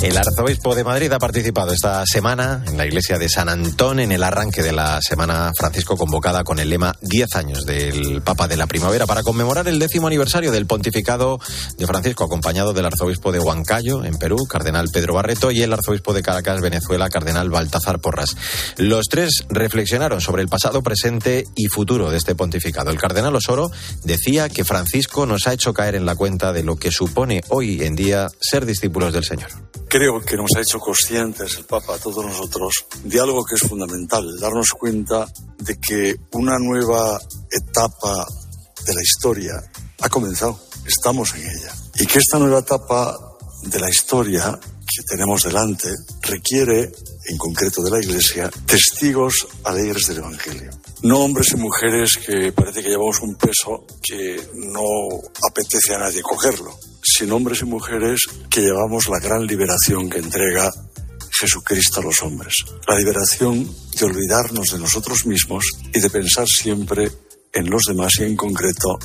El arzobispo de Madrid ha participado esta semana en la iglesia de San Antón en el arranque de la Semana Francisco convocada con el lema 10 años del Papa de la Primavera para conmemorar el décimo aniversario del pontificado de Francisco, acompañado del arzobispo de Huancayo en Perú, cardenal Pedro Barreto, y el arzobispo de Caracas, Venezuela, cardenal Baltazar Porras. Los tres reflexionaron sobre el pasado, presente y futuro de este pontificado. El cardenal Osoro decía que Francisco nos ha hecho caer en la cuenta de lo que supone hoy en día ser discípulos del Señor creo que nos ha hecho conscientes el Papa a todos nosotros de algo que es fundamental, darnos cuenta de que una nueva etapa de la historia ha comenzado, estamos en ella, y que esta nueva etapa de la historia que tenemos delante requiere, en concreto de la Iglesia, testigos alegres del Evangelio. No hombres y mujeres que parece que llevamos un peso que no apetece a nadie cogerlo sin hombres y mujeres que llevamos la gran liberación que entrega Jesucristo a los hombres. La liberación de olvidarnos de nosotros mismos y de pensar siempre en los demás y en concreto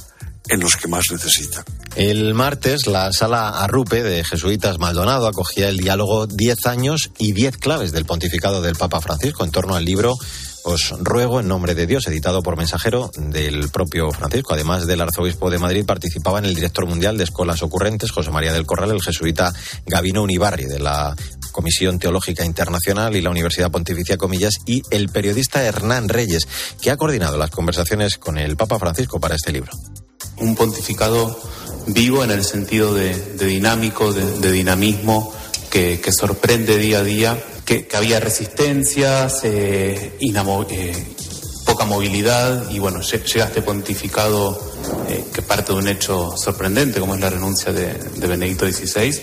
en los que más necesitan. El martes, la sala Arrupe de Jesuitas Maldonado acogía el diálogo 10 años y 10 claves del pontificado del Papa Francisco en torno al libro os ruego en nombre de Dios, editado por mensajero del propio Francisco. Además del arzobispo de Madrid, participaba en el director mundial de Escuelas Ocurrentes, José María del Corral, el jesuita Gabino Unibarri, de la Comisión Teológica Internacional y la Universidad Pontificia Comillas, y el periodista Hernán Reyes, que ha coordinado las conversaciones con el Papa Francisco para este libro. Un pontificado vivo en el sentido de, dinámico, de, dinamismo, que sorprende día a día que, había resistencias, eh, eh, poca movilidad y bueno, llega este pontificado eh, que parte de un hecho sorprendente como es la renuncia de, Benedicto XVI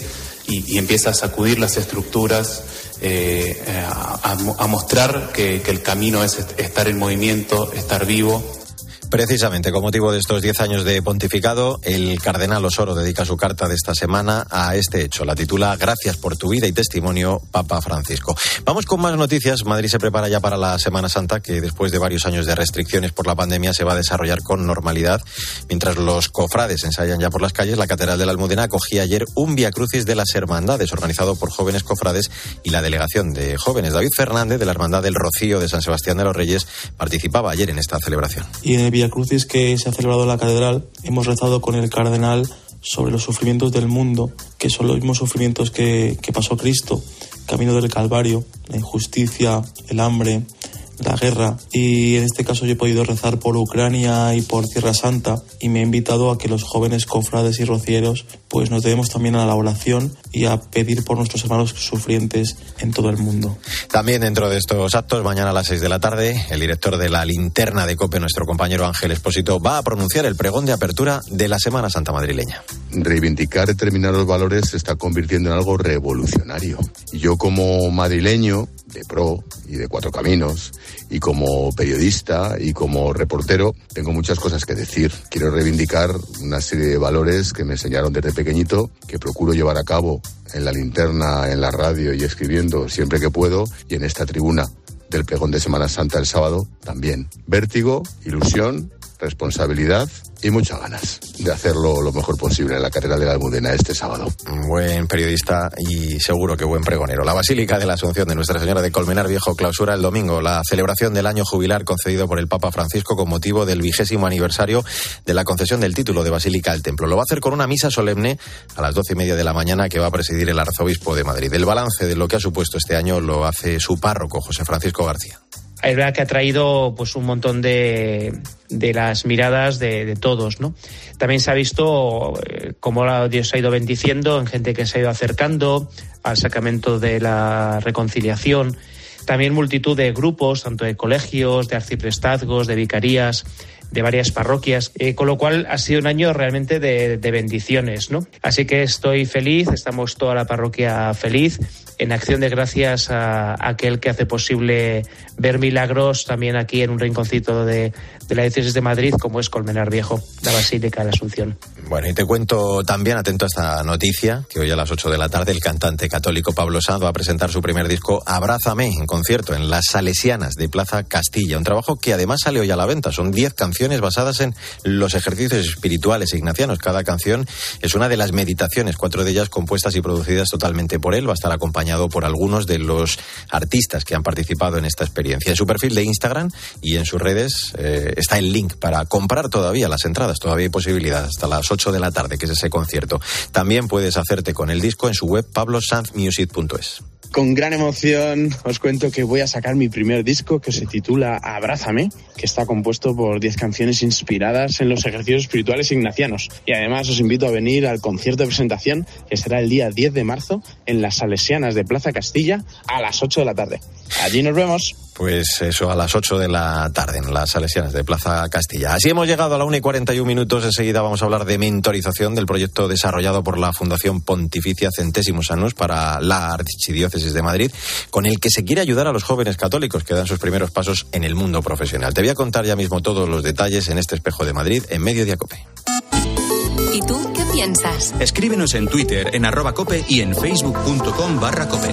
y, empieza a sacudir las estructuras, a, mostrar que el camino es estar en movimiento, estar vivo Precisamente con motivo de estos 10 años de pontificado, el cardenal Osoro dedica su carta de esta semana a este hecho. La titula Gracias por tu vida y testimonio, Papa Francisco. Vamos con más noticias. Madrid se prepara ya para la Semana Santa, que después de varios años de restricciones por la pandemia se va a desarrollar con normalidad. Mientras los cofrades ensayan ya por las calles, la Catedral de la Almudena acogía ayer un Via Crucis de las Hermandades, organizado por jóvenes cofrades y la delegación de jóvenes. David Fernández, de la Hermandad del Rocío de San Sebastián de los Reyes, participaba ayer en esta celebración. Crucis que se ha celebrado en la catedral, hemos rezado con el cardenal sobre los sufrimientos del mundo, que son los mismos sufrimientos que, que pasó Cristo, camino del Calvario, la injusticia, el hambre, la guerra. Y en este caso yo he podido rezar por Ucrania y por Tierra Santa y me ha invitado a que los jóvenes cofrades y rocieros pues nos debemos también a la oración y a pedir por nuestros hermanos sufrientes en todo el mundo. También dentro de estos actos, mañana a las 6 de la tarde, el director de la linterna de COPE, nuestro compañero Ángel Espósito, va a pronunciar el pregón de apertura de la Semana Santa madrileña. Reivindicar determinados valores se está convirtiendo en algo revolucionario. Yo como madrileño de Pro y de Cuatro Caminos y como periodista y como reportero tengo muchas cosas que decir. Quiero reivindicar una serie de valores que me enseñaron desde pequeñito, que procuro llevar a cabo en la linterna, en la radio y escribiendo siempre que puedo y en esta tribuna del pregón de Semana Santa el sábado también. Vértigo, ilusión, responsabilidad y muchas ganas de hacerlo lo mejor posible en la carrera de la Almudena este sábado. Buen periodista y seguro que buen pregonero. La Basílica de la Asunción de Nuestra Señora de Colmenar Viejo clausura el domingo la celebración del año jubilar concedido por el Papa Francisco con motivo del vigésimo aniversario de la concesión del título de Basílica del Templo. Lo va a hacer con una misa solemne a las doce y media de la mañana que va a presidir el arzobispo de Madrid. El balance de lo que ha supuesto este año lo hace su párroco, José Francisco García es verdad que ha traído pues un montón de, de las miradas de, todos, ¿no? También se ha visto eh, cómo Dios ha ido bendiciendo en gente que se ha ido acercando al sacramento de la reconciliación. También multitud de grupos, tanto de colegios, de arciprestazgos, de vicarías, de varias parroquias, eh, con lo cual ha sido un año realmente de, de, bendiciones, ¿no? Así que estoy feliz, estamos toda la parroquia feliz en acción de gracias a, aquel que hace posible ver milagros también aquí en un rinconcito de, de la diócesis de Madrid, como es Colmenar Viejo, la Basílica de la Asunción. Bueno, y te cuento también, atento a esta noticia, que hoy a las 8 de la tarde el cantante católico Pablo Sanz va a presentar su primer disco Abrázame en concierto en Las Salesianas de Plaza Castilla. Un trabajo que además sale hoy a la venta. Son 10 canciones basadas en los ejercicios espirituales ignacianos. Cada canción es una de las meditaciones, cuatro de ellas compuestas y producidas totalmente por él. Va a estar acompañado por algunos de los artistas que han participado en esta experiencia. En su perfil de Instagram y en sus redes eh, está el link para comprar todavía las entradas. Todavía hay posibilidad hasta las 8 de la tarde, que es ese concierto. También puedes hacerte con el disco en su web pablosanzmusic.es. Con gran emoción os cuento que voy a sacar mi primer disco que se titula Abrázame, que está compuesto por 10 canciones inspiradas en los ejercicios espirituales ignacianos. Y además os invito a venir al concierto de presentación que será el día 10 de marzo en las Salesianas de Plaza Castilla a las 8 de la tarde. Allí nos vemos. Pues eso, a las 8 de la tarde en las Salesianas de Plaza Castilla. Así hemos llegado a la 1 y 41 minutos. Enseguida vamos a hablar de mentorización del proyecto desarrollado por la Fundación Pontificia Centésimos Años para la Archidiócesis de Madrid, con el que se quiere ayudar a los jóvenes católicos que dan sus primeros pasos en el mundo profesional. Te voy a contar ya mismo todos los detalles en este espejo de Madrid en medio de Cope. ¿Y tú qué piensas? Escríbenos en Twitter, en arroba cope y en facebook.com barra cope.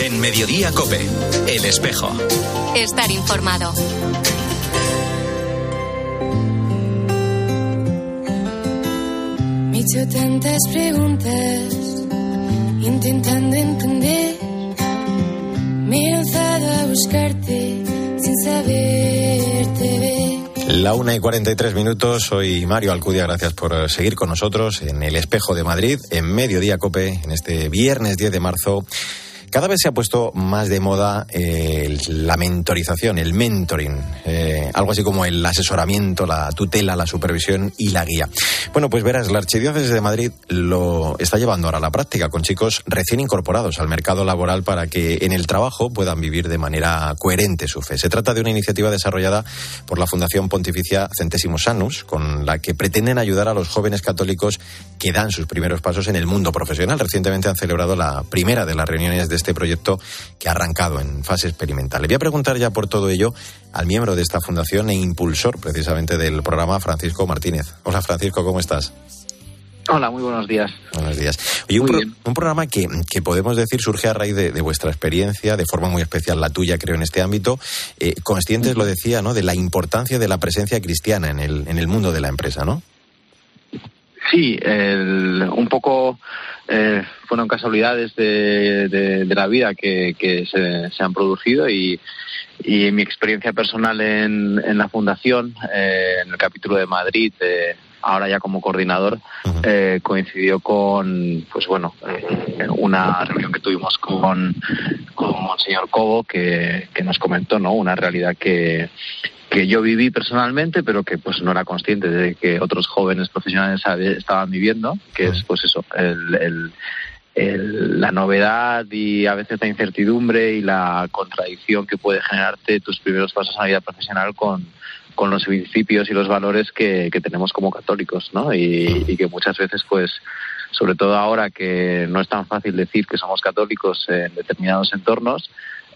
En Mediodía Cope, El Espejo. Estar informado. Me he hecho tantas preguntas, intentando entender. Me he lanzado a buscarte sin saberte ver. La una y 43 minutos, soy Mario Alcudia, gracias por seguir con nosotros en el Espejo de Madrid, en Mediodía Cope, en este viernes 10 de marzo Cada vez se ha puesto más de moda eh, la mentorización, el mentoring, eh, algo así como el asesoramiento, la tutela, la supervisión y la guía. Bueno, pues verás, la Archidiócesis de Madrid lo está llevando ahora a la práctica con chicos recién incorporados al mercado laboral para que en el trabajo puedan vivir de manera coherente su fe. Se trata de una iniciativa desarrollada por la Fundación Pontificia Centésimos Annus, con la que pretenden ayudar a los jóvenes católicos que dan sus primeros pasos en el mundo profesional. Recientemente han celebrado la primera de las reuniones de este proyecto que ha arrancado en fase experimental. Le voy a preguntar ya por todo ello al miembro de esta fundación e impulsor precisamente del programa, Francisco Martínez. Hola Francisco, ¿cómo estás? Hola, muy buenos días. Buenos días. Oye, un, un, programa que, que, podemos decir surge a raíz de, de, vuestra experiencia, de forma muy especial la tuya, creo, en este ámbito. Eh, conscientes, lo decía, ¿no?, de la importancia de la presencia cristiana en el, en el mundo de la empresa, ¿no? Sí, el, un poco eh, fueron casualidades de, de, de la vida que, que se, se, han producido y, y mi experiencia personal en, en la fundación, eh, en el capítulo de Madrid, eh, ahora ya como coordinador, eh, coincidió con, pues bueno, eh, una reunión que tuvimos con, con Monseñor Cobo, que, que nos comentó, ¿no? Una realidad que, que yo viví personalmente, pero que pues no era consciente de que otros jóvenes profesionales estaban viviendo, que es pues eso, el, el, el, la novedad y a veces la incertidumbre y la contradicción que puede generarte tus primeros pasos en la vida profesional con, con los principios y los valores que, que tenemos como católicos, ¿no? Y, y, que muchas veces, pues, sobre todo ahora que no es tan fácil decir que somos católicos en determinados entornos,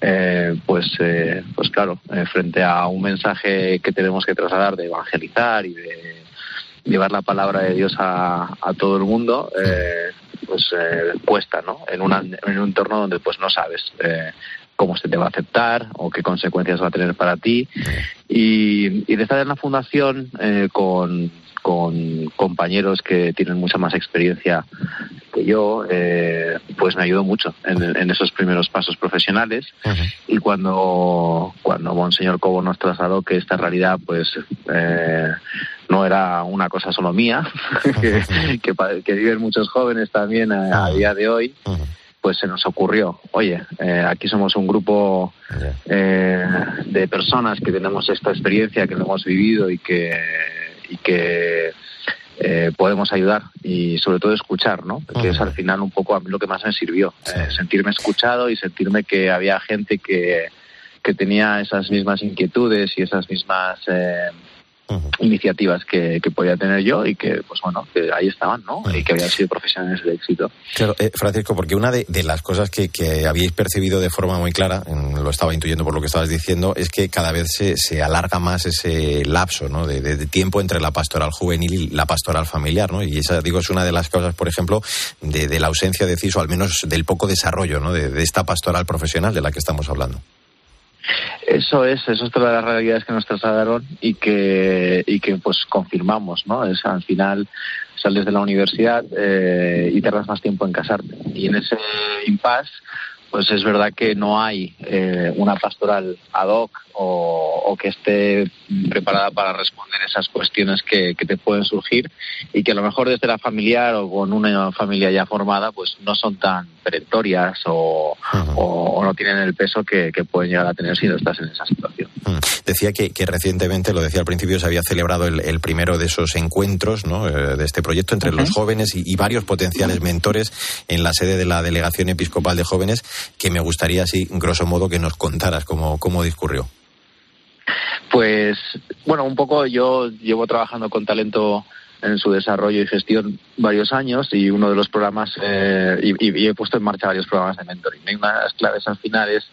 eh, pues, eh, pues claro, eh, frente a un mensaje que tenemos que trasladar de evangelizar y de llevar la palabra de Dios a, a todo el mundo, eh, pues cuesta, ¿no? En, una, en un entorno donde pues no sabes cómo se te va a aceptar o qué consecuencias va a tener para ti. Y, y de estar en la fundación eh, con, con, compañeros que tienen mucha más experiencia que yo, eh, pues me ayudó mucho en, en, esos primeros pasos profesionales. Uh -huh. Y cuando, cuando Monseñor Cobo nos trasladó que esta realidad, pues, eh, no era una cosa solo mía, *laughs* que, que, que, viven muchos jóvenes también a, a día de hoy. Uh -huh pues se nos ocurrió, oye, eh, aquí somos un grupo eh, de personas que tenemos esta experiencia, que lo hemos vivido y que, y que eh, podemos ayudar y sobre todo escuchar, ¿no? Que es al final un poco a mí lo que más me sirvió, eh, sentirme escuchado y sentirme que había gente que, que tenía esas mismas inquietudes y esas mismas eh, Uh -huh. iniciativas que, que, podía tener yo y que, pues bueno, que ahí estaban, ¿no? Uh -huh. Y que habían sido profesionales de éxito. Claro, eh, Francisco, porque una de, de las cosas que, que, habíais percibido de forma muy clara, lo estaba intuyendo por lo que estabas diciendo, es que cada vez se, se alarga más ese lapso, ¿no? De, de, de, tiempo entre la pastoral juvenil y la pastoral familiar, ¿no? Y esa, digo, es una de las causas, por ejemplo, de, de la ausencia de CIS, o al menos del poco desarrollo, ¿no? De esta pastoral profesional de la que estamos hablando. Eso es, eso es todas las realidades que nos trasladaron y que, y que pues confirmamos, ¿no? Es al final sales de la universidad eh, y tardas más tiempo en casarte. Y en ese impasse, pues es verdad que no hay eh, una pastoral ad hoc o, o, que esté preparada para responder esas cuestiones que, que, te pueden surgir y que a lo mejor desde la familiar o con una familia ya formada pues no son tan perentorias o, uh -huh. o, o no tienen el peso que, que, pueden llegar a tener si no estás en esa situación. Uh -huh. Decía que, que, recientemente, lo decía al principio, se había celebrado el, el primero de esos encuentros ¿no? eh, de este proyecto entre uh -huh. los jóvenes y, y, varios potenciales mentores en la sede de la Delegación Episcopal de Jóvenes que me gustaría así, grosso modo, que nos contaras cómo, cómo discurrió. Pues, bueno, un poco yo llevo trabajando con talento en su desarrollo y gestión varios años y uno de los programas, eh, y, y, he puesto en marcha varios programas de mentoring. Una de las claves al final es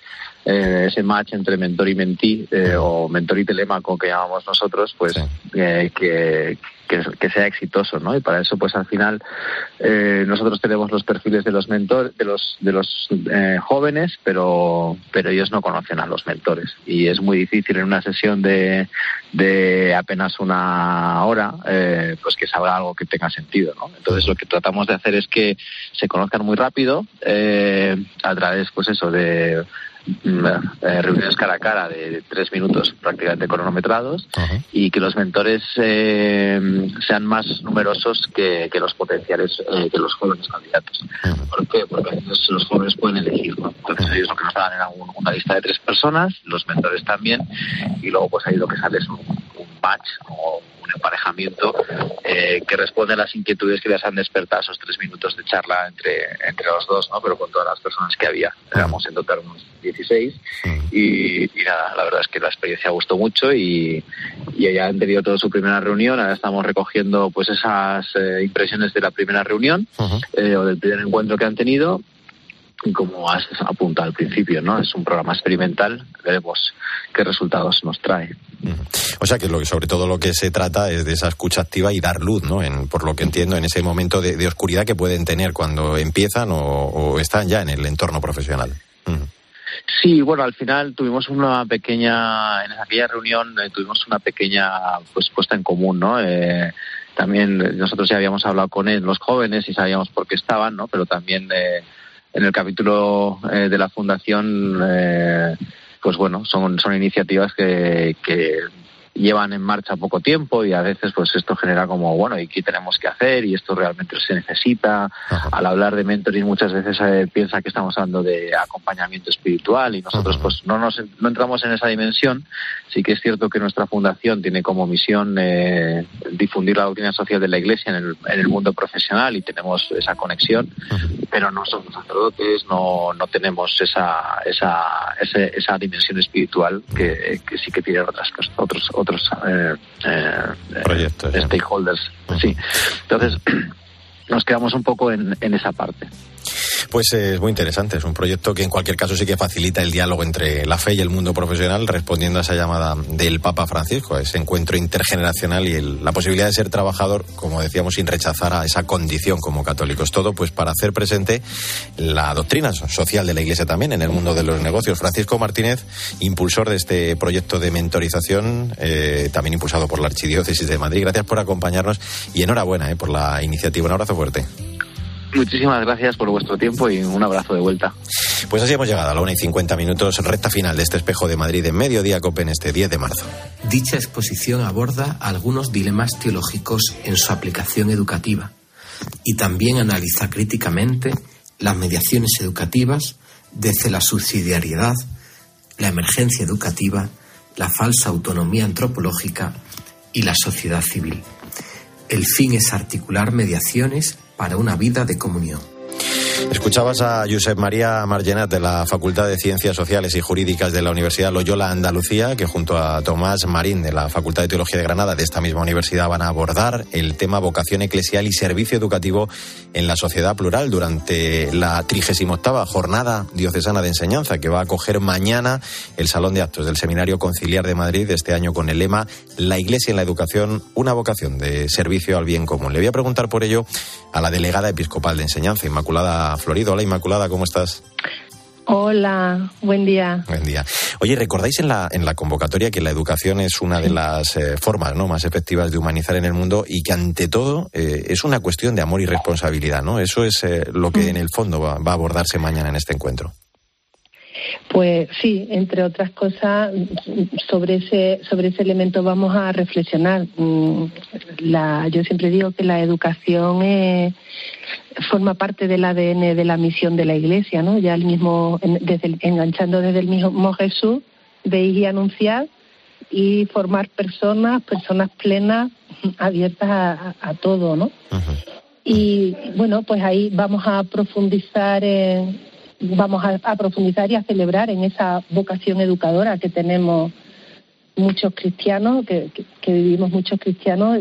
eh, ese match entre mentor y mentí, eh, o mentor y telémaco que llamamos nosotros, pues sí. eh, que, que, que, sea exitoso, ¿no? Y para eso, pues al final, eh, nosotros tenemos los perfiles de los mentores, de los, de los eh, jóvenes, pero, pero ellos no conocen a los mentores. Y es muy difícil en una sesión de, de apenas una hora, eh, pues que salga algo que tenga sentido, ¿no? Entonces lo que tratamos de hacer es que se conozcan muy rápido, eh, a través, pues eso, de eh, reuniones cara a cara de tres minutos prácticamente cronometrados y que los mentores eh, sean más numerosos que, que los potenciales, eh, que los jóvenes candidatos. ¿Por qué? Porque los jóvenes pueden elegir, ¿no? Entonces ellos lo que nos dan era un- una lista de tres personas, los mentores también, y luego pues ahí lo que sale es un, un match o un emparejamiento eh, que responde a las inquietudes que les han despertado esos tres minutos de charla entre, entre los dos, ¿no? Pero con todas las personas que había. Éramos en total unos 16 y, y nada, la verdad es que la experiencia gustó mucho y, y ya han tenido toda su primera reunión. Ahora estamos recogiendo pues esas eh, impresiones de la primera reunión eh, o del primer encuentro que han tenido y como has apuntado al principio, ¿no? Es un programa experimental, veremos qué resultados nos trae. O sea que lo, sobre todo lo que se trata es de esa escucha activa y dar luz, ¿no? En, por lo que entiendo, en ese momento de, de oscuridad que pueden tener cuando empiezan o, o están ya en el entorno profesional. Sí, bueno, al final tuvimos una pequeña, en aquella reunión eh, tuvimos una pequeña pues puesta en común, ¿no? Eh, también nosotros ya habíamos hablado con él, los jóvenes y sabíamos por qué estaban, ¿no? Pero también eh, en el capítulo eh, de la fundación, eh, pues bueno, son, son iniciativas que, que llevan en marcha poco tiempo y a veces pues esto genera como, bueno, ¿y qué tenemos que hacer? Y esto realmente se necesita. Al hablar de mentoring muchas veces eh, piensa que estamos hablando de acompañamiento espiritual y nosotros pues no, nos, no entramos en esa dimensión. Sí que es cierto que nuestra fundación tiene como misión eh, difundir la doctrina social de la Iglesia en el, en el mundo profesional y tenemos esa conexión, pero no somos sacerdotes, no, no tenemos esa, esa, ese- esa dimensión espiritual que, que sí que tienen otras, cos- otros, otros eh, eh, eh, stakeholders. Sí. Entonces, *clears throat* nos quedamos un poco en, en esa parte. Pues es muy interesante, es un proyecto que en cualquier caso sí que facilita el diálogo entre la fe y el mundo profesional, respondiendo a esa llamada del Papa Francisco, a ese encuentro intergeneracional y el- la posibilidad de ser trabajador, como decíamos, sin rechazar a esa condición como católicos. Todo pues para hacer presente la doctrina so- social de la Iglesia también en el mundo de los negocios. Francisco Martínez, impulsor de este proyecto de mentorización, eh, también impulsado por la Archidiócesis de Madrid. Gracias por acompañarnos y enhorabuena eh, por la iniciativa. Un abrazo fuerte. Muchísimas gracias por vuestro tiempo y un abrazo de vuelta. Pues así hemos llegado a la 1 y 50 minutos, recta final de este espejo de Madrid en Mediodía Copen este 10 de marzo. Dicha exposición aborda algunos dilemas teológicos en su aplicación educativa y también analiza críticamente las mediaciones educativas desde la subsidiariedad, la emergencia educativa, la falsa autonomía antropológica y la sociedad civil. El fin es articular mediaciones para una vida de comunión. Escuchabas a Josep María Margenat de la Facultad de Ciencias Sociales y Jurídicas de la Universidad Loyola Andalucía, que junto a Tomás Marín de la Facultad de Teología de Granada de esta misma universidad van a abordar el tema vocación eclesial y servicio educativo en la sociedad plural durante la 38 Jornada Diocesana de Enseñanza, que va a acoger mañana el Salón de Actos del Seminario Conciliar de Madrid este año con el lema La Iglesia en la Educación, una vocación de servicio al bien común. Le voy a preguntar por ello a la delegada episcopal de enseñanza, Inmaculada Florido. Hola Inmaculada, ¿cómo estás? Hola, buen día. Buen día. Oye, ¿recordáis en la, en la convocatoria que la educación es una de las eh, formas ¿no? más efectivas de humanizar en el mundo y que ante todo eh, es una cuestión de amor y responsabilidad? ¿no? Eso es eh, lo que en el fondo va, va a abordarse mañana en este encuentro. Pues sí, entre otras cosas, sobre ese, sobre ese elemento vamos a reflexionar. Mm, La, yo siempre digo que la educación eh, forma parte del ADN de la misión de la Iglesia, ¿no? Ya el mismo, desde el- enganchando desde el mismo Jesús, veis y anunciar y formar personas, personas plenas, abiertas a, a- a todo, ¿no? Y bueno, pues ahí vamos a profundizar en, vamos a, a profundizar y a celebrar en esa vocación educadora que tenemos muchos cristianos, que, que- que vivimos muchos cristianos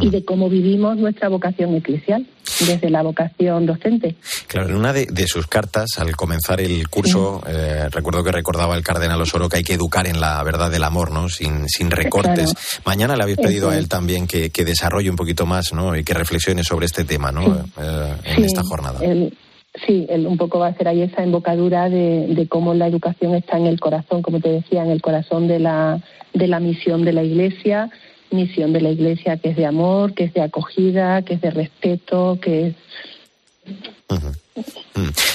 y de cómo vivimos nuestra vocación eclesial desde la vocación docente. Claro, en una de, de sus cartas, al comenzar el curso, eh, recuerdo que recordaba el cardenal Osoro que hay que educar en la verdad del amor, ¿no? Sin, sin recortes. Claro. Mañana le habéis pedido a él también que, que desarrolle un poquito más, ¿no? Y que reflexione sobre este tema, ¿no? Eh, en esta jornada. el- sí, el- un poco va a ser ahí esa embocadura de, cómo la educación está en el corazón, como te decía, en el corazón de la, de la misión de la Iglesia, misión de la Iglesia que es de amor, que es de acogida, que es de respeto, que es...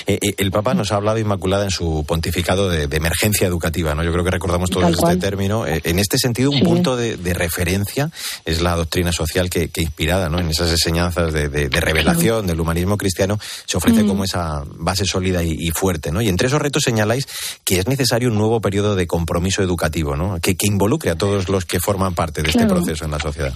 el Papa nos ha hablado, Inmaculada, en su pontificado de, emergencia educativa, ¿no? Yo creo que recordamos todos este término. Eh, en este sentido, un punto de, referencia es la doctrina social que, inspirada ¿no? en esas enseñanzas de, revelación del humanismo cristiano se ofrece como esa base sólida y, fuerte, ¿no? Y entre esos retos señaláis que es necesario un nuevo periodo de compromiso educativo, ¿no? Que, involucre a todos los que forman parte de este proceso en la sociedad.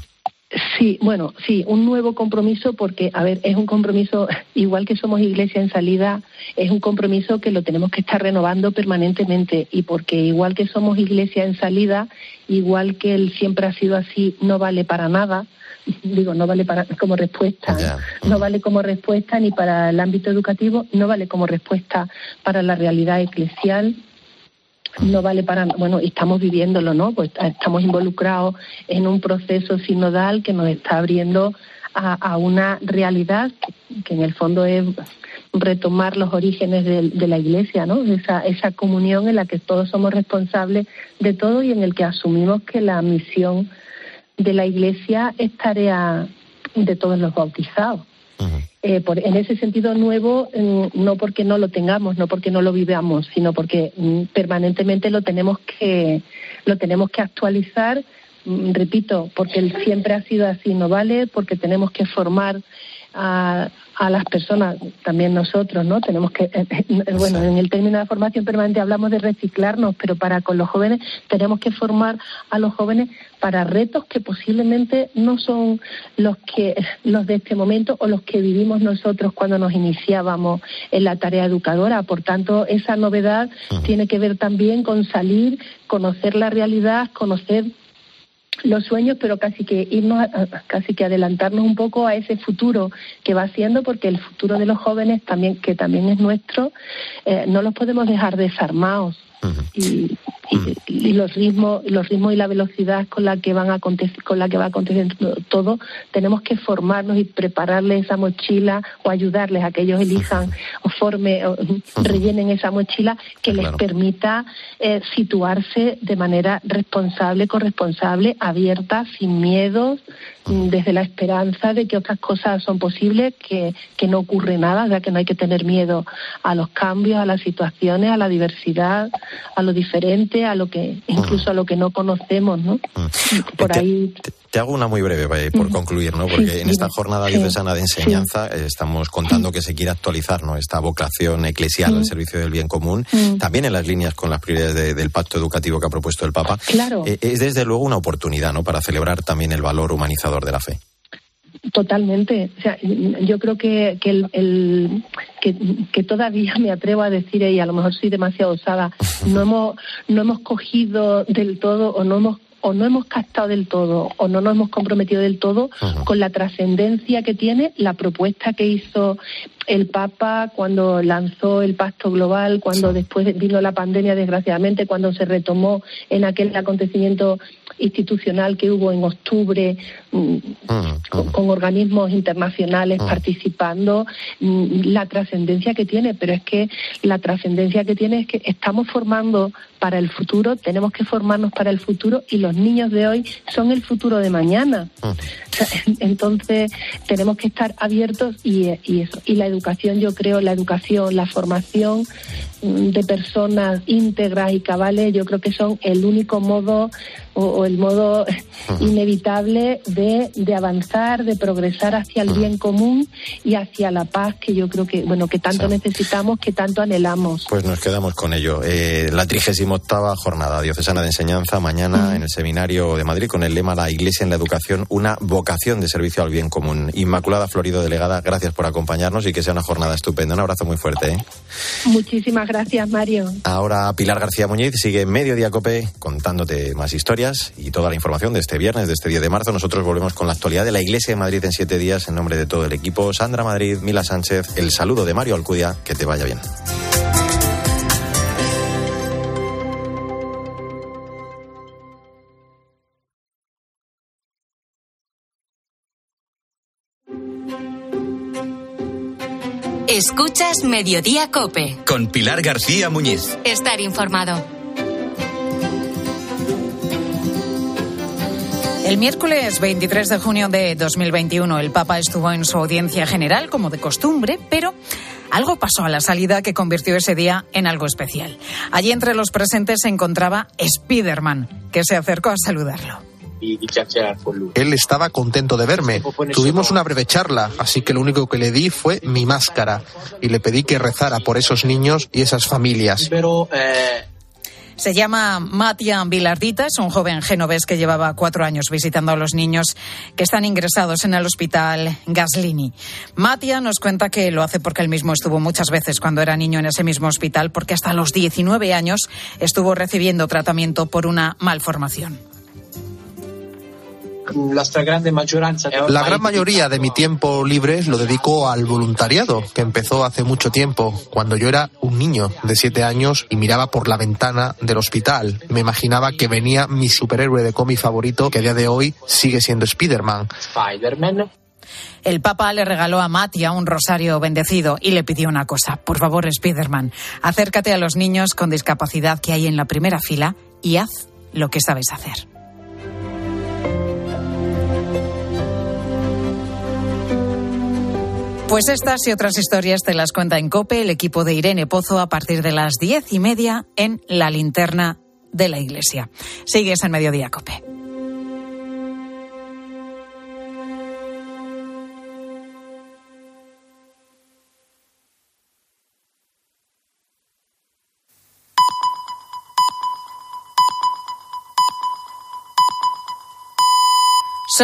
Sí, bueno, sí, un nuevo compromiso porque, a ver, es un compromiso, *laughs* igual que somos iglesia en salida, es un compromiso que lo tenemos que estar renovando permanentemente y porque igual que somos iglesia en salida, igual que él siempre ha sido así, no vale para nada, digo, no vale para, como respuesta, no vale como respuesta ni para el ámbito educativo, no vale como respuesta para la realidad eclesial no vale para, bueno, estamos viviéndolo, ¿no? Pues estamos involucrados en un proceso sinodal que nos está abriendo a, una realidad que, en el fondo es retomar los orígenes de, la Iglesia, ¿no? Esa, esa comunión en la que todos somos responsables de todo y en el que asumimos que la misión de la Iglesia es tarea de todos los bautizados. Eh, en ese sentido nuevo, mm, no porque no lo tengamos, no porque no lo vivamos, sino porque mm, permanentemente lo tenemos que, lo tenemos que actualizar, mm, repito, porque siempre ha sido así, no vale, porque tenemos que formar a, a las personas, también nosotros, ¿no? Tenemos que, eh, eh, bueno, en el término de formación permanente hablamos de reciclarnos, pero para con los jóvenes tenemos que formar a los jóvenes para retos que posiblemente no son los que los de este momento o los que vivimos nosotros cuando nos iniciábamos en la tarea educadora. Por tanto, esa novedad tiene que ver también con salir, conocer la realidad, conocer los sueños, pero casi que irnos, casi que adelantarnos un poco a ese futuro que va siendo, porque el futuro de los jóvenes también, que también es nuestro, eh, no los podemos dejar desarmados y, y, los ritmos los ritmos y la velocidad con la que van a con la que va aconteciendo todo tenemos que formarnos y prepararles esa mochila o ayudarles a que ellos elijan o forme o rellenen esa mochila que les permita eh, situarse de manera responsable corresponsable abierta sin miedos desde la esperanza de que otras cosas son posibles, que, que no ocurre nada, o que no hay que tener miedo a los cambios, a las situaciones, a la diversidad, a lo diferente, a lo que incluso a lo que no conocemos, ¿no? Por ahí te hago una muy breve por concluir, ¿no? Porque en esta jornada diocesana de enseñanza eh, estamos contando que se quiere actualizar, ¿no? Esta vocación eclesial al servicio del bien común, también en las líneas con las prioridades del pacto educativo que ha propuesto el Papa. Claro. Eh, es desde luego una oportunidad, ¿no? Para celebrar también el valor humanizador de la fe. Totalmente. O sea, yo creo que, que, el, que, todavía me atrevo a decir, y a lo mejor soy demasiado osada, no hemos, no hemos cogido del todo o no hemos o no hemos captado del todo o no nos hemos comprometido del todo con la trascendencia que tiene la propuesta que hizo el Papa cuando lanzó el pacto global, cuando después vino la pandemia, desgraciadamente, cuando se retomó en aquel acontecimiento institucional que hubo en octubre mm, con, organismos internacionales participando, mm, la trascendencia que tiene, pero es que la trascendencia que tiene es que estamos formando para el futuro, tenemos que formarnos para el futuro y los niños de hoy son el futuro de mañana. *laughs* entonces tenemos que estar abiertos y, y eso. Y la educación, yo creo, la educación, la formación de personas íntegras y cabales, yo creo que son el único modo o, el modo inevitable de, de, avanzar, de progresar hacia el bien común y hacia la paz que yo creo que, bueno, que tanto necesitamos, que tanto anhelamos. Pues nos quedamos con ello. Eh, la 38 jornada diocesana de enseñanza mañana en el seminario de Madrid con el lema La Iglesia en la Educación, una vocación de servicio al bien común. Inmaculada Florido, delegada, gracias por acompañarnos y que sea una jornada estupenda. Un abrazo muy fuerte. ¿eh? Muchísimas gracias, Mario. Ahora Pilar García Muñiz sigue en Mediodía Cope contándote más historias y toda la información de este viernes, de este 10 de marzo. Nosotros volvemos con la actualidad de la Iglesia de Madrid en siete días en nombre de todo el equipo. Sandra Madrid, Mila Sánchez, el saludo de Mario Alcudia. Que te vaya bien. Escuchas Mediodía Cope. Con Pilar García Muñiz. Estar informado. El miércoles 23 de junio de 2021 el Papa estuvo en su audiencia general como de costumbre, pero Algo pasó a la salida que convirtió ese día en algo especial. Allí entre los presentes se encontraba Spiderman, que se acercó a saludarlo. Él estaba contento de verme. Tuvimos una breve charla, así que lo único que le di fue mi máscara y le pedí que rezara por esos niños y esas familias. Se llama Matia Vilardita, es un joven genovés que llevaba cuatro años visitando a los niños que están ingresados en el hospital Gaslini. Matia nos cuenta que lo hace porque él mismo estuvo muchas veces cuando era niño en ese mismo hospital, porque hasta los 19 años estuvo recibiendo tratamiento por una malformación. La gran mayoría de mi tiempo libre lo dedico al voluntariado, que empezó hace mucho tiempo, cuando yo era un niño de siete años y miraba por la ventana del hospital. Me imaginaba que venía mi superhéroe de cómic favorito, que a día de hoy sigue siendo Spider-Man. El Papa le regaló a Matia un rosario bendecido y le pidió una cosa. Por favor, Spiderman, acércate a los niños con discapacidad que hay en la primera fila y haz lo que sabes hacer. Pues estas y otras historias te las cuenta en COPE el equipo de Irene Pozo a partir de las diez y media en la linterna de la iglesia. Sigues en Mediodía COPE.